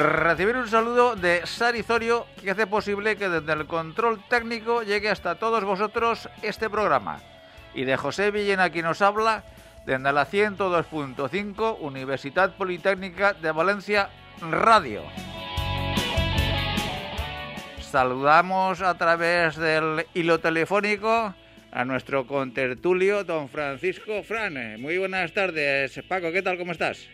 Recibir un saludo de Sari Zorio que hace posible que desde el control técnico llegue hasta todos vosotros este programa. Y de José Villena quien nos habla desde la 102.5 Universidad Politécnica de Valencia Radio. Saludamos a través del hilo telefónico a nuestro contertulio, don Francisco Fran. Muy buenas tardes, Paco, ¿qué tal? ¿Cómo estás?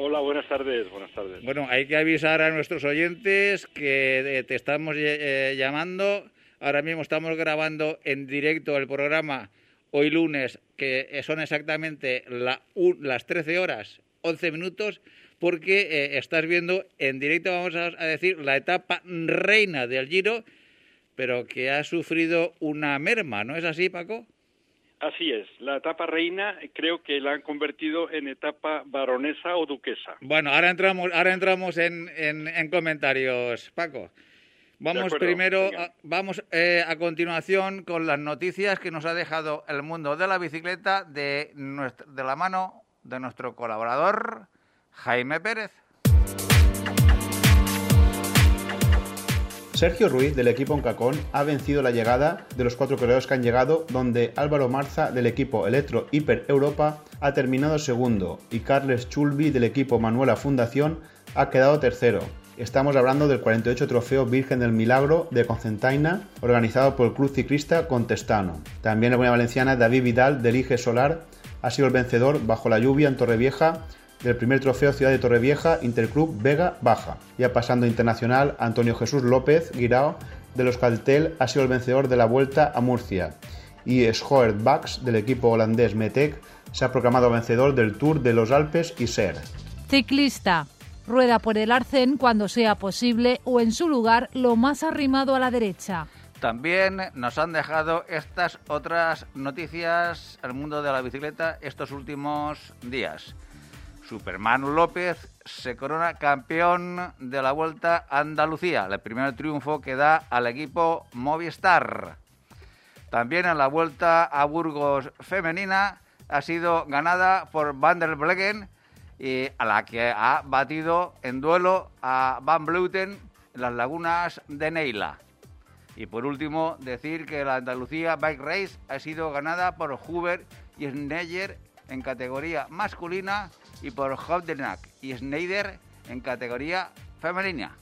Hola, buenas tardes, buenas tardes. Bueno, hay que avisar a nuestros oyentes que eh, te estamos eh, llamando. Ahora mismo estamos grabando en directo el programa hoy lunes, que son exactamente las 13 horas 11 minutos, porque eh, estás viendo en directo, vamos a, decir, la etapa reina del Giro, pero que ha sufrido una merma, ¿no es así, Paco? Así es, la etapa reina creo que la han convertido en etapa baronesa o duquesa. Bueno, ahora entramos, ahora entramos en, en, comentarios, Paco. Vamos primero, a, vamos eh, a continuación con las noticias que nos ha dejado el mundo de la bicicleta de, de la mano de nuestro colaborador Jaime Pérez. Sergio Ruiz del equipo Oncacón ha vencido la llegada de los cuatro corredores que han llegado, donde Álvaro Marza del equipo Electro Hiper Europa ha terminado segundo y Carles Chulbi del equipo Manuela Fundación ha quedado tercero. Estamos hablando del 48 Trofeo Virgen del Milagro de Concentaina, organizado por el Club Ciclista Contestano. También la buena valenciana David Vidal del IGE Solar ha sido el vencedor bajo la lluvia en Torrevieja del primer trofeo Ciudad de Torrevieja Interclub Vega Baja. Ya pasando internacional, Antonio Jesús López Guirao de los Caltel ha sido el vencedor de la Vuelta a Murcia. Y Schoert Bax del equipo holandés Metec se ha proclamado vencedor del Tour de los Alpes y Ser. Ciclista. Rueda por el arcén cuando sea posible o en su lugar lo más arrimado a la derecha. También nos han dejado estas otras noticias al mundo de la bicicleta estos últimos días. Superman López se corona campeón de la Vuelta Andalucía, el primer triunfo que da al equipo Movistar. También en la Vuelta a Burgos femenina ha sido ganada por Van der Bleggen y a la que ha batido en duelo a Van Bluten en las lagunas de Neila. Y por último, decir que la Andalucía Bike Race ha sido ganada por Huber y Schneider en categoría masculina y por Hobdenak y Schneider en categoría femenina.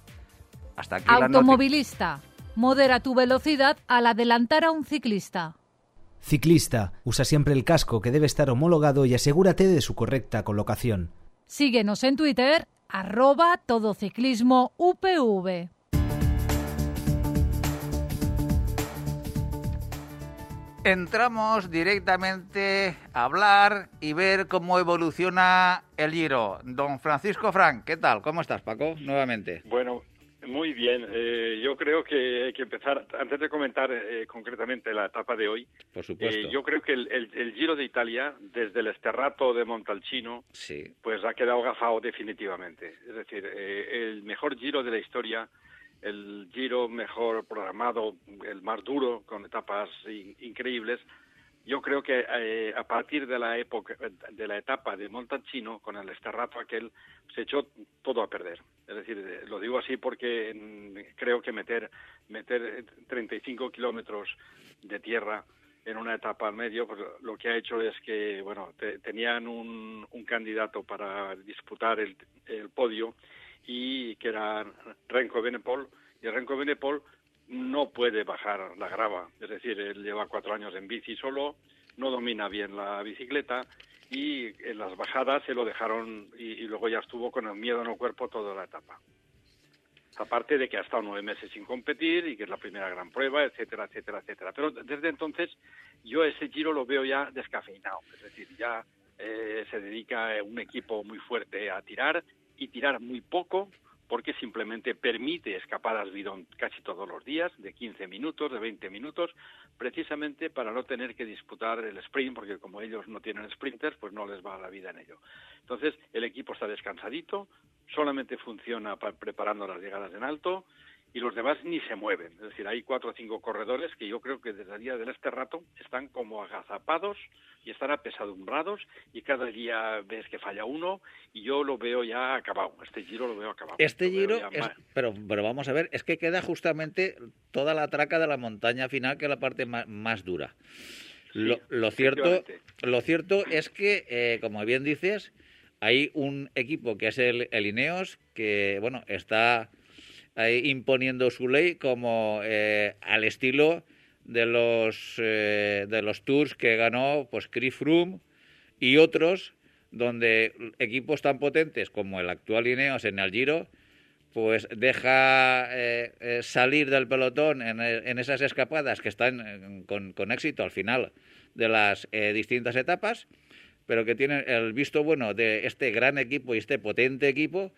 Hasta aquí Automovilista. Modera tu velocidad al adelantar a un ciclista. Ciclista. Usa siempre el casco que debe estar homologado y asegúrate de su correcta colocación. Síguenos en Twitter, arroba todociclismo UPV. Entramos directamente a hablar y ver cómo evoluciona el Giro. Don Francisco Frank, ¿qué tal? ¿Cómo estás, Paco? Nuevamente. Bueno, muy bien. Eh, yo creo que hay que empezar, antes de comentar eh, concretamente la etapa de hoy, Por supuesto. Eh, yo creo que el, Giro de Italia, desde el Esterrato de Montalcino, sí. pues ha quedado gafado definitivamente. Es decir, el mejor Giro de la historia el Giro mejor programado, el más duro, con etapas increíbles. Yo creo que eh, a partir de la época, de la etapa de Montalcino, con el esterrato aquel, se echó todo a perder. Es decir, eh, lo digo así porque creo que meter, meter 35 kilómetros de tierra en una etapa al medio, pues lo que ha hecho es que, bueno, tenían un, un candidato para disputar el, el podio y que era Renko Benepol, y Renko Benepol no puede bajar la grava, es decir, él lleva cuatro años en bici solo, no domina bien la bicicleta y en las bajadas se lo dejaron y, luego ya estuvo con el miedo en el cuerpo toda la etapa. Aparte de que ha estado nueve meses sin competir y que es la primera gran prueba, etcétera, etcétera, etcétera. Pero desde entonces yo ese giro lo veo ya descafeinado, es decir, ya eh, se dedica un equipo muy fuerte a tirar y tirar muy poco porque simplemente permite escapadas bidón casi todos los días, de 15 minutos, de 20 minutos, precisamente para no tener que disputar el sprint, porque como ellos no tienen sprinters, pues no les va la vida en ello. Entonces, el equipo está descansadito, solamente funciona preparando las llegadas en alto, y los demás ni se mueven. Es decir, hay cuatro o cinco corredores que yo creo que desde el día de este rato están como agazapados y están apesadumbrados y cada día ves que falla uno y yo lo veo ya acabado. Este giro lo veo acabado. Este giro, pero, pero vamos a ver, es que queda justamente toda la traca de la montaña final, que es la parte más, dura. lo, cierto, lo cierto es que, eh, como bien dices, hay un equipo que es el, el Ineos, que bueno, está imponiendo su ley como eh, al estilo de los eh, de los tours que ganó pues Chris Froome y otros donde equipos tan potentes como el actual Ineos en el Giro pues deja eh, salir del pelotón en, en, esas escapadas que están con, con, éxito al final de las distintas etapas, pero que tienen el visto bueno de este gran equipo y este potente equipo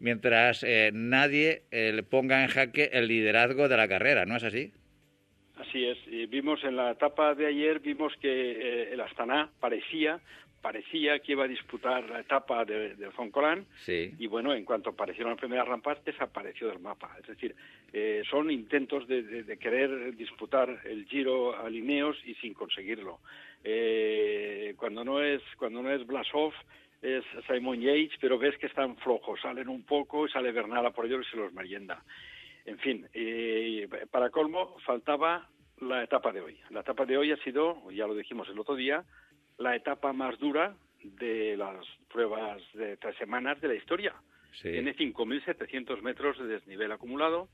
mientras eh, nadie eh, le ponga en jaque el liderazgo de la carrera, ¿no es así? Así es. Y vimos en la etapa de ayer, vimos que eh, el Astana parecía parecía que iba a disputar la etapa de, de Foncolán sí. y bueno, en cuanto aparecieron las primeras rampas, desapareció del mapa. Es decir, son intentos de, querer disputar el Giro a Lineos y sin conseguirlo. cuando no es cuando no es Blasov, es Simon Yates, pero ves que están flojos, salen un poco y sale Bernal por ellos y se los merienda. En fin, para colmo, faltaba la etapa de hoy. La etapa de hoy ha sido, ya lo dijimos el otro día, la etapa más dura de las pruebas de tres semanas de la historia. Tiene 5.700 metros de desnivel acumulado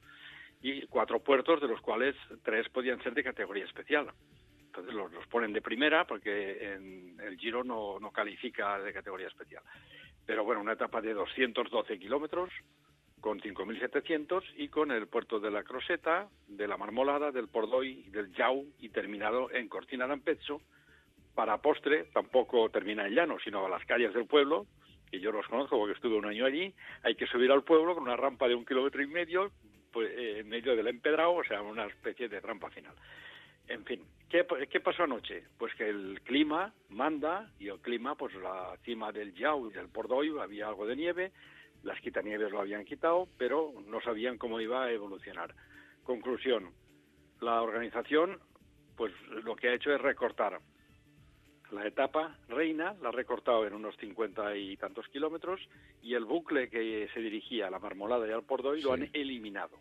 y cuatro puertos, de los cuales tres podían ser de categoría especial. Entonces los, ponen de primera porque en el Giro no, no califica de categoría especial. Pero bueno, una etapa de 212 kilómetros con 5.700 y con el puerto de la Croseta, de la Marmolada, del Pordoy, del Jau y terminado en Cortina d'Ampezzo. Para postre, tampoco termina en llano, sino a las calles del pueblo, que yo los conozco porque estuve un año allí. Hay que subir al pueblo con una rampa de un kilómetro y medio, pues, eh, en medio del empedrado, o sea, una especie de rampa final. En fin, ¿qué, pasó anoche? Pues que el clima manda y el clima, pues la cima del Yao y del Pordoy había algo de nieve, las quitanieves lo habían quitado, pero no sabían cómo iba a evolucionar. Conclusión, la organización pues lo que ha hecho es recortar la etapa reina, la ha recortado en unos cincuenta y tantos kilómetros y el bucle que se dirigía a la Marmolada y al Pordoy lo han eliminado.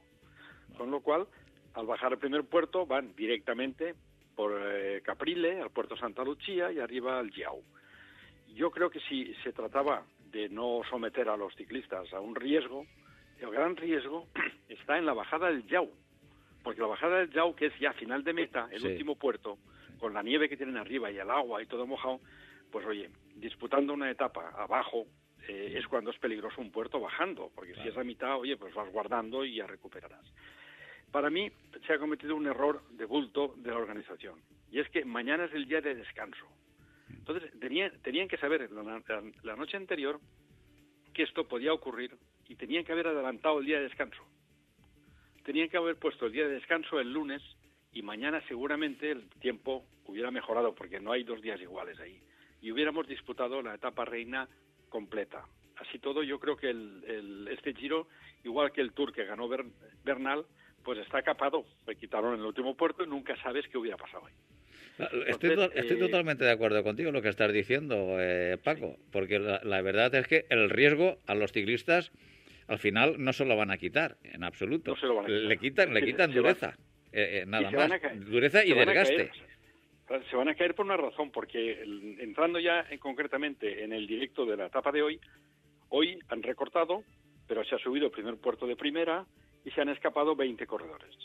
Con lo cual, al bajar el primer puerto van directamente por eh, Caprile al puerto Santa Lucía y arriba al Yao. Yo creo que si se trataba de no someter a los ciclistas a un riesgo, el gran riesgo está en la bajada del Yao, porque la bajada del Yao, que es ya final de meta, el último puerto, con la nieve que tienen arriba y el agua y todo mojado, pues oye, disputando una etapa abajo eh, es cuando es peligroso un puerto bajando, porque si es a mitad, oye, pues vas guardando y ya recuperarás. Para mí se ha cometido un error de bulto de la organización, y es que mañana es el día de descanso. Entonces, tenían, tenían que saber la, noche anterior que esto podía ocurrir y tenían que haber adelantado el día de descanso. Tenían que haber puesto el día de descanso el lunes y mañana seguramente el tiempo hubiera mejorado porque no hay dos días iguales ahí. Y hubiéramos disputado la etapa reina completa. Así todo, yo creo que el, este giro, igual que el Tour que ganó Bernal, pues está capado. Le quitaron el último puerto y nunca sabes qué hubiera pasado ahí. Estoy, estoy eh, totalmente de acuerdo contigo en lo que estás diciendo, eh, Paco, porque la, verdad es que el riesgo a los ciclistas al final no se lo van a quitar, en absoluto. Le quitan, le quitan dureza, eh, nada más. dureza y desgaste. Se van a caer por una razón, porque entrando ya concretamente en el directo de la etapa de hoy, hoy han recortado, pero se ha subido el primer puerto de primera, y se han escapado 20 corredores.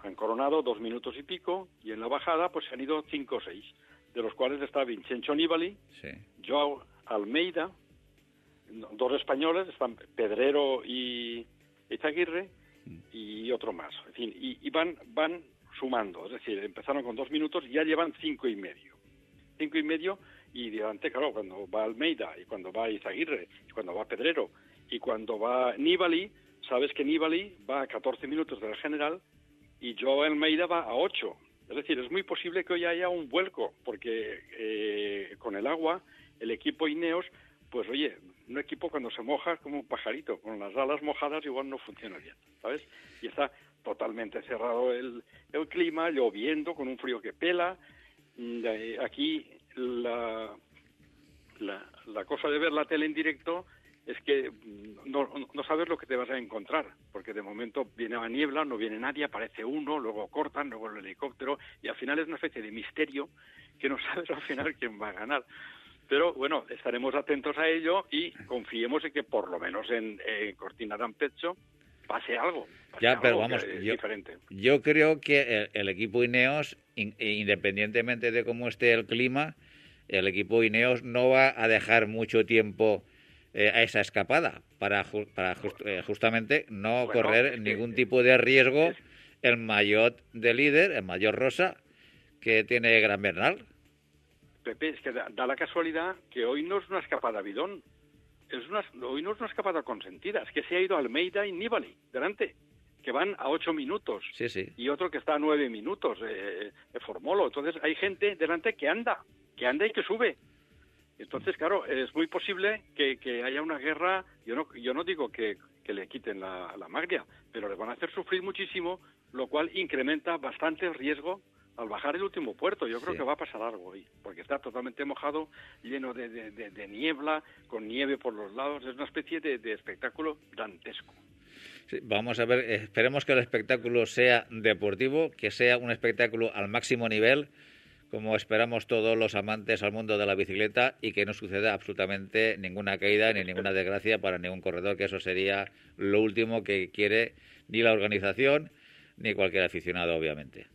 Han coronado dos minutos y pico y en la bajada pues se han ido cinco o seis, de los cuales está Vincenzo Nibali, Joao Almeida, dos españoles, están Pedrero y Izaguirre y otro más. En fin, y, van, van sumando, es decir, empezaron con dos minutos y ya llevan cinco y medio. Cinco y medio y delante, claro, cuando va Almeida y cuando va Izaguirre y cuando va Pedrero Y cuando va Nibali, sabes que Nibali va a 14 minutos del general y Joe Almeida va a 8. Es decir, es muy posible que hoy haya un vuelco, porque eh, con el agua, el equipo Ineos, pues oye, un equipo cuando se moja como un pajarito, con las alas mojadas igual no funciona bien, ¿sabes? Y está totalmente cerrado el, el clima, lloviendo, con un frío que pela. Mm, aquí la, la cosa de ver la tele en directo es que mm, no, no, sabes lo que te vas a encontrar, porque de momento viene la niebla, no viene nadie, aparece uno, luego cortan, luego el helicóptero, y al final es una especie de misterio que no sabes al final quién va a ganar. Pero bueno, estaremos atentos a ello y confiemos en que por lo menos en, Cortina d'Ampezzo pase algo. ya, pero vamos, yo, diferente. yo creo que el, equipo Ineos, independientemente de cómo esté el clima, el equipo Ineos no va a dejar mucho tiempo eh, a esa escapada para, para eh, justamente no correr ningún tipo de riesgo el mayor de líder, el mayor rosa que tiene Gran Bernal. Pepe, es que da, la casualidad que hoy no es una escapada bidón, es una, hoy no es una escapada consentida, es que se ha ido Almeida y Nibali delante, que van a ocho minutos, sí, sí. y otro que está a nueve minutos, eh, eh Formolo. Entonces hay gente delante que anda, que anda y que sube. Entonces, claro, es muy posible que, haya una guerra. Yo no, yo no digo que, le quiten la, la, maglia, pero le van a hacer sufrir muchísimo, lo cual incrementa bastante el riesgo al bajar el último puerto. Yo creo que va a pasar algo hoy, porque está totalmente mojado, lleno de, niebla, con nieve por los lados. Es una especie de, espectáculo dantesco. vamos a ver, esperemos que el espectáculo sea deportivo, que sea un espectáculo al máximo nivel como esperamos todos los amantes al mundo de la bicicleta y que no suceda absolutamente ninguna caída ni ninguna desgracia para ningún corredor, que eso sería lo último que quiere ni la organización ni cualquier aficionado, obviamente.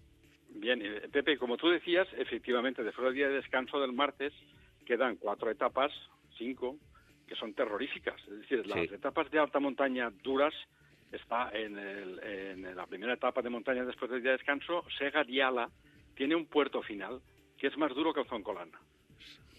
Bien, eh, Pepe, como tú decías, efectivamente, después del día de descanso del martes quedan cuatro etapas, cinco, que son terroríficas. Es decir, las etapas de alta montaña duras está en, en, la primera etapa de montaña después del día de descanso, Sega Diala, tiene un puerto final que es más duro que el Zoncolán.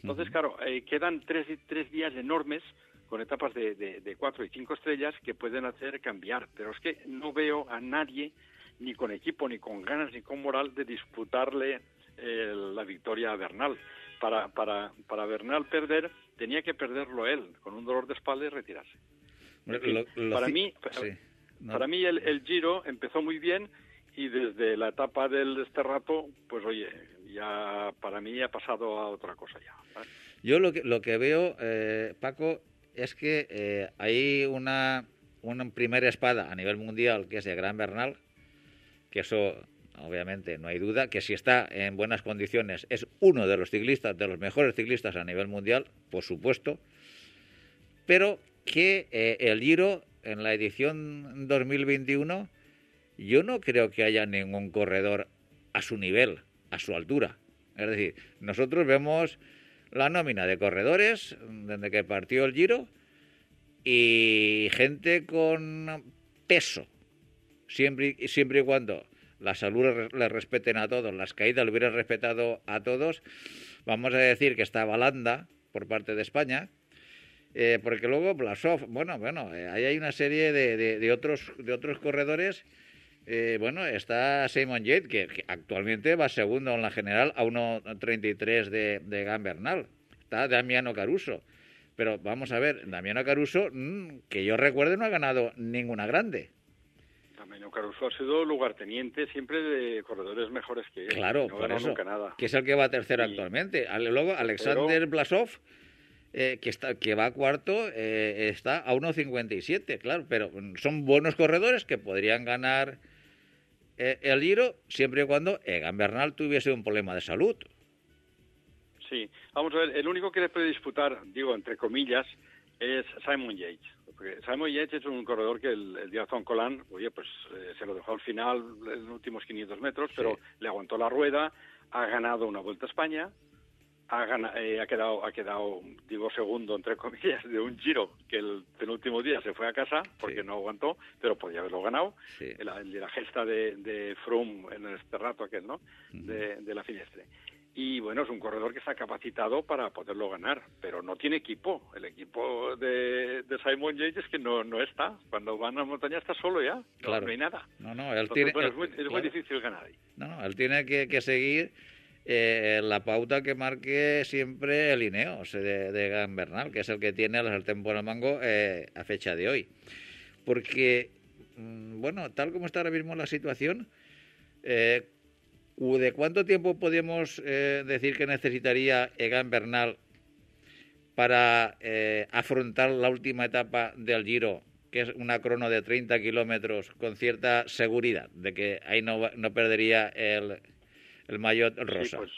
Entonces, claro, eh, quedan tres, tres días enormes con etapas de, de, cuatro y cinco estrellas que pueden hacer cambiar. Pero es que no veo a nadie, ni con equipo, ni con ganas, ni con moral, de disputarle eh, la victoria a Bernal. Para, para, para Bernal perder, tenía que perderlo él, con un dolor de espalda y retirarse. para, mí, para mí el, el Giro empezó muy bien y desde la etapa del este rato, pues oye, ya para mí ha pasado a otra cosa ya. Yo lo que, lo que veo, eh, Paco, es que eh, hay una, una primera espada a nivel mundial que es de Gran Bernal, que eso obviamente no hay duda, que si está en buenas condiciones es uno de los ciclistas, de los mejores ciclistas a nivel mundial, por supuesto, pero que eh, el Giro en la edición 2021 yo no creo que haya ningún corredor a su nivel, a su altura. Es decir, nosotros vemos la nómina de corredores desde que partió el Giro y gente con peso, siempre, siempre y cuando la salud le respeten a todos, las caídas le hubieran respetado a todos, vamos a decir que está Balanda por parte de España, eh, porque luego Blasov, bueno, bueno, eh, ahí hay una serie de, otros, de otros corredores eh, bueno, está Simon Yates, que, actualmente va segundo en la general a 1.33 de, de Gambernal. Está Damiano Caruso. Pero vamos a ver, Damiano Caruso, mm, que yo recuerde, no ha ganado ninguna grande. Damiano Caruso ha sido lugarteniente siempre de corredores mejores que él. Claro, por eso, que es el que va tercero actualmente. Luego, Alexander Blasov, eh, que, está, que va cuarto, eh, está a 1.57, claro, pero son buenos corredores que podrían ganar eh, el Giro siempre y cuando Egan Bernal tuviese un problema de salud. Sí, vamos a ver, el único que le puede disputar, digo entre comillas, es Simon Yates. Porque Simon Yates es un corredor que el, el día Colán, oye, pues eh, se lo dejó al final en los últimos 500 metros, pero le aguantó la rueda, ha ganado una Vuelta a España, ha, eh, ha, quedado, ha quedado, digo, segundo, entre comillas, de un giro que el penúltimo día se fue a casa porque no aguantó, pero podía haberlo ganado. El, de la gesta de, de Froome en este rato aquel, ¿no? de, la Finestre. y bueno, es un corredor que está capacitado para poderlo ganar, pero no tiene equipo. El equipo de, Simon Yates es que no, no está. Cuando van a la montaña está solo ya, no, hay nada. No, no, él tiene, es, muy, difícil ganar ahí. No, no, él tiene que, seguir eh, la pauta que marque siempre el Ineos de, de Gambernal, que es el que tiene el sartén por el mango eh, a fecha de hoy. Porque, mm, bueno, tal como está ahora mismo la situación, eh, ¿De cuánto tiempo podemos eh, decir que necesitaría Egan Bernal para eh, afrontar la última etapa del Giro, que es una crono de 30 kilómetros, con cierta seguridad de que ahí no, no perdería el, el maillot rosa? pues,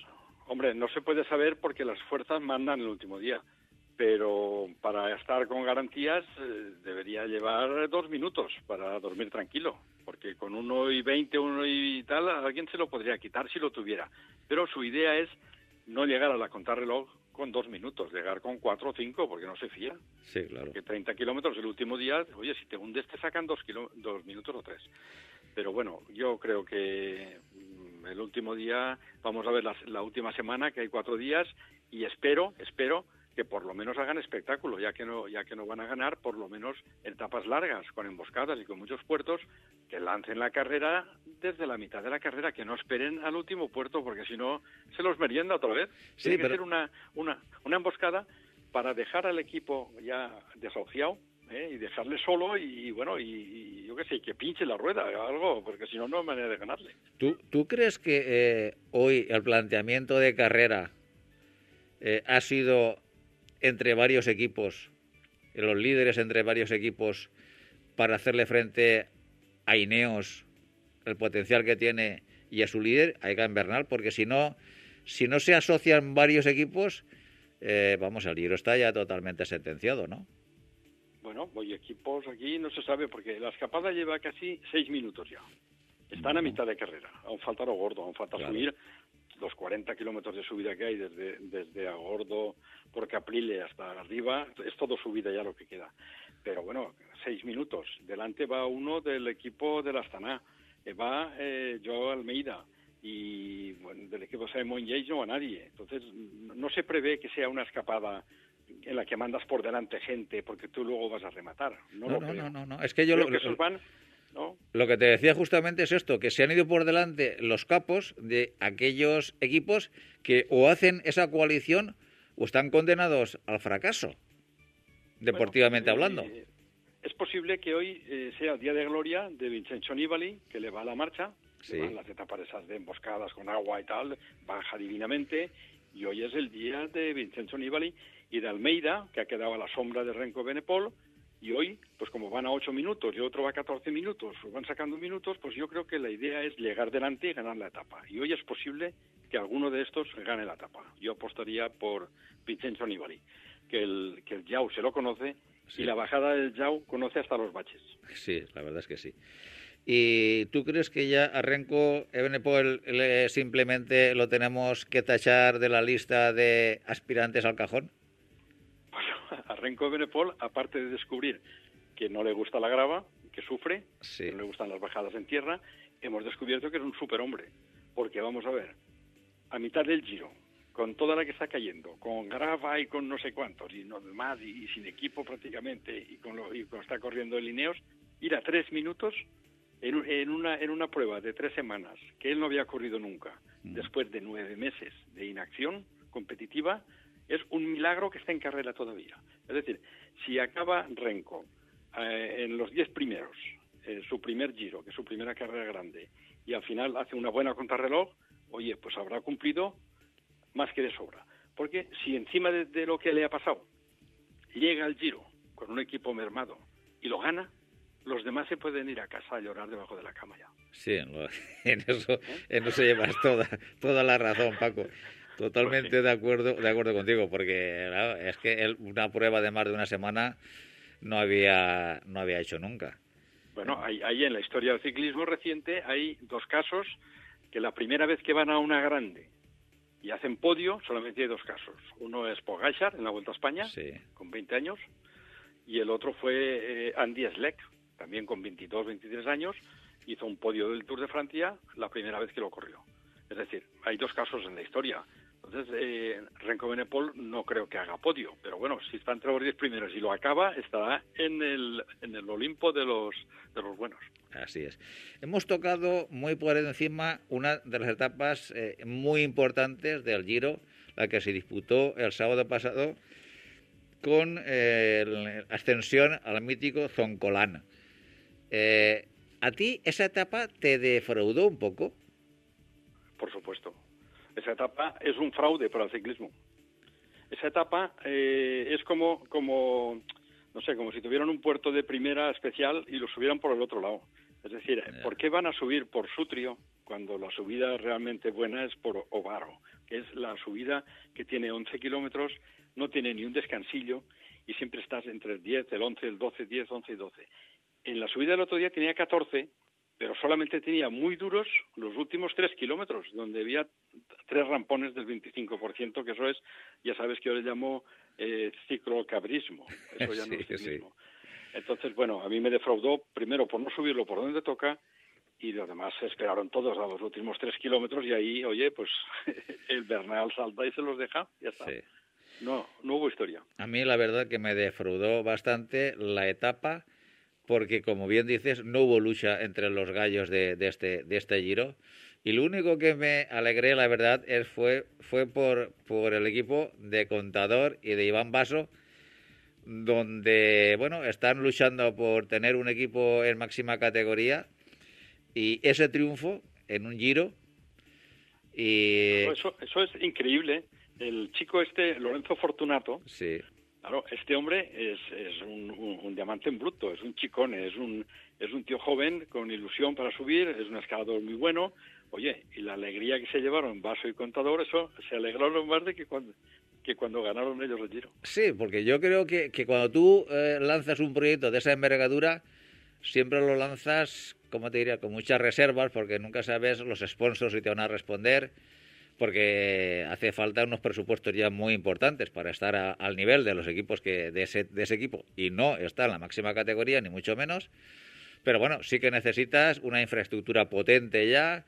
hombre, no se puede saber porque las fuerzas mandan el último día pero para estar con garantías eh, debería llevar dos minutos para dormir tranquilo, porque con uno y veinte, uno y tal, alguien se lo podría quitar si lo tuviera. Pero su idea es no llegar a la contrarreloj con dos minutos, llegar con cuatro o cinco, porque no se fía. Sí, claro. Que 30 kilómetros el último día, oye, si te hundes te sacan dos, dos minutos o tres. Pero bueno, yo creo que el último día, vamos a ver la, la última semana, que hay cuatro días, y espero, espero que por lo menos hagan espectáculo, ya que no ya que no van a ganar, por lo menos en etapas largas, con emboscadas y con muchos puertos, que lancen la carrera desde la mitad de la carrera, que no esperen al último puerto, porque si no se los merienda otra vez. Sí, Tiene que ser una, una, una emboscada para dejar al equipo ya desahuciado ¿eh? y dejarle solo y, bueno, y, yo qué sé, que pinche la rueda, algo, porque si no, no hay manera de ganarle. ¿Tú, tú crees que eh, hoy el planteamiento de carrera eh, ha sido entre varios equipos, los líderes entre varios equipos, para hacerle frente a Ineos, el potencial que tiene, y a su líder, a Egan Bernal, porque si no, si no se asocian varios equipos, eh, vamos, el Giro está ya totalmente sentenciado, ¿no? Bueno, voy equipos aquí no se sabe porque la escapada lleva casi seis minutos ya. Están a mitad de carrera. Aún falta lo gordo, aún falta subir los 40 kilómetros de subida que hay desde, desde Agordo por Caprile hasta arriba, es todo subida ya lo que queda. Pero bueno, seis minutos. Delante va uno del equipo de la Astana, eh, va eh, Joao Almeida y bueno, del equipo Simon Yates no va nadie. Entonces, no se prevé que sea una escapada en la que mandas por delante gente porque tú luego vas a rematar. No, no, no, no, no, Es que yo lo, que esos van lo que te decía justamente es esto, que se han ido por delante los capos de aquellos equipos que o hacen esa coalición o están condenados al fracaso, deportivamente hablando. Eh, es posible que hoy eh, sea el día de gloria de Vincenzo Nibali, que le va a la marcha, sí. las etapas esas de emboscadas con agua y tal, baja divinamente, y hoy es el día de Vincenzo Nibali y de Almeida, que ha quedado a la sombra de Renko Benepol, y hoy, pues como van a 8 minutos y otro va a 14 minutos, o van sacando minutos, pues yo creo que la idea es llegar delante y ganar la etapa. Y hoy es posible que alguno de estos gane la etapa. Yo apostaría por Vincenzo Nibali, que el, que el Yao se lo conoce y la bajada del Yao conoce hasta los baches. Sí, la verdad es que sí. ¿Y tú crees que ya a Renko Ebenepol simplemente lo tenemos que tachar de la lista de aspirantes al cajón? a Renko Benepol, aparte de descubrir que no le gusta la grava, que sufre, que no le gustan las bajadas en tierra, hemos descubierto que es un superhombre. Porque vamos a ver, a mitad del giro, con toda la que está cayendo, con grava y con no sé cuántos, y no más, y, sin equipo prácticamente, y con lo y con está corriendo el Lineos, ir a tres minutos en, en, una, en una prueba de tres semanas que él no había corrido nunca, mm. después de nueve meses de inacción competitiva, es un milagro que está en carrera todavía. Es decir, si acaba Renko eh, en los diez primeros, en su primer giro, que es su primera carrera grande, y al final hace una buena contrarreloj, oye, pues habrá cumplido más que de sobra. Porque si encima de, lo que le ha pasado llega al giro con un equipo mermado y lo gana, los demás se pueden ir a casa a llorar debajo de la cama ya. Sí, en, eso, en eso llevas toda, toda la razón, Paco. Totalmente pues de acuerdo, de acuerdo contigo, porque es que una prueba de más de una semana no había, no había hecho nunca. Bueno, ahí, en la historia del ciclismo reciente hay dos casos que la primera vez que van a una grande y hacen podio, solamente hay dos casos. Uno es Pogachar en la Vuelta a España, con 20 años, y el otro fue eh, Andy Schleck, también con 22, 23 años, hizo un podio del Tour de Francia la primera vez que lo corrió. Es decir, hay dos casos en la historia Entonces, eh, Renko Benepol no creo que haga podio, pero bueno, si está entre los 10 primeros y lo acaba, estará en el, en el Olimpo de los, de los buenos. Así es. Hemos tocado muy por encima una de las etapas eh, muy importantes del Giro, la que se disputó el sábado pasado con eh, la ascensión al mítico Zoncolán. Eh, ¿A ti esa etapa te defraudó un poco? Por supuesto. Esa etapa es un fraude para el ciclismo. Esa etapa eh, es como, como, no sé, como si tuvieran un puerto de primera especial y lo subieran por el otro lado. Es decir, ¿por qué van a subir por Sutrio cuando la subida realmente buena es por Ovaro, que es la subida que tiene 11 kilómetros, no tiene ni un descansillo y siempre estás entre el 10, el 11, el 12, 10, 11 y 12. En la subida del otro día tenía 14 pero solamente tenía muy duros los últimos tres kilómetros, donde había tres rampones del 25%, que eso es, ya sabes que yo le llamo eh, ciclocabrismo, eso ya no es ciclismo. Entonces, bueno, a mí me defraudó primero por no subirlo por donde toca y los demás se esperaron todos a los últimos tres kilómetros y ahí, oye, pues el Bernal salta y se los deja, ya está. No, no hubo historia. A mí la verdad que me defraudó bastante la etapa porque como bien dices, no hubo lucha entre los gallos de, este, de este giro. Y lo único que me alegré, la verdad, es, fue, fue por, por el equipo de Contador y de Iván Baso, donde, bueno, están luchando por tener un equipo en máxima categoría y ese triunfo en un giro. Y... Eso, eso es increíble. El chico este, Lorenzo Fortunato, sí. Claro, este hombre es, un, diamante en bruto, es un chicón, es un, es un tío joven con ilusión para subir, es un escalador muy bueno. Oye, y la alegría que se llevaron Vaso y Contador, eso se alegraron más de que cuando, que cuando ganaron ellos el Giro. Sí, porque yo creo que, que cuando tú eh, lanzas un proyecto de esa envergadura, siempre lo lanzas, como te diría, con muchas reservas, porque nunca sabes los sponsors si te van a responder porque hace falta unos presupuestos ya muy importantes para estar al nivel de los equipos que de ese, de ese equipo. Y no está en la máxima categoría ni mucho menos. Pero bueno sí que necesitas una infraestructura potente ya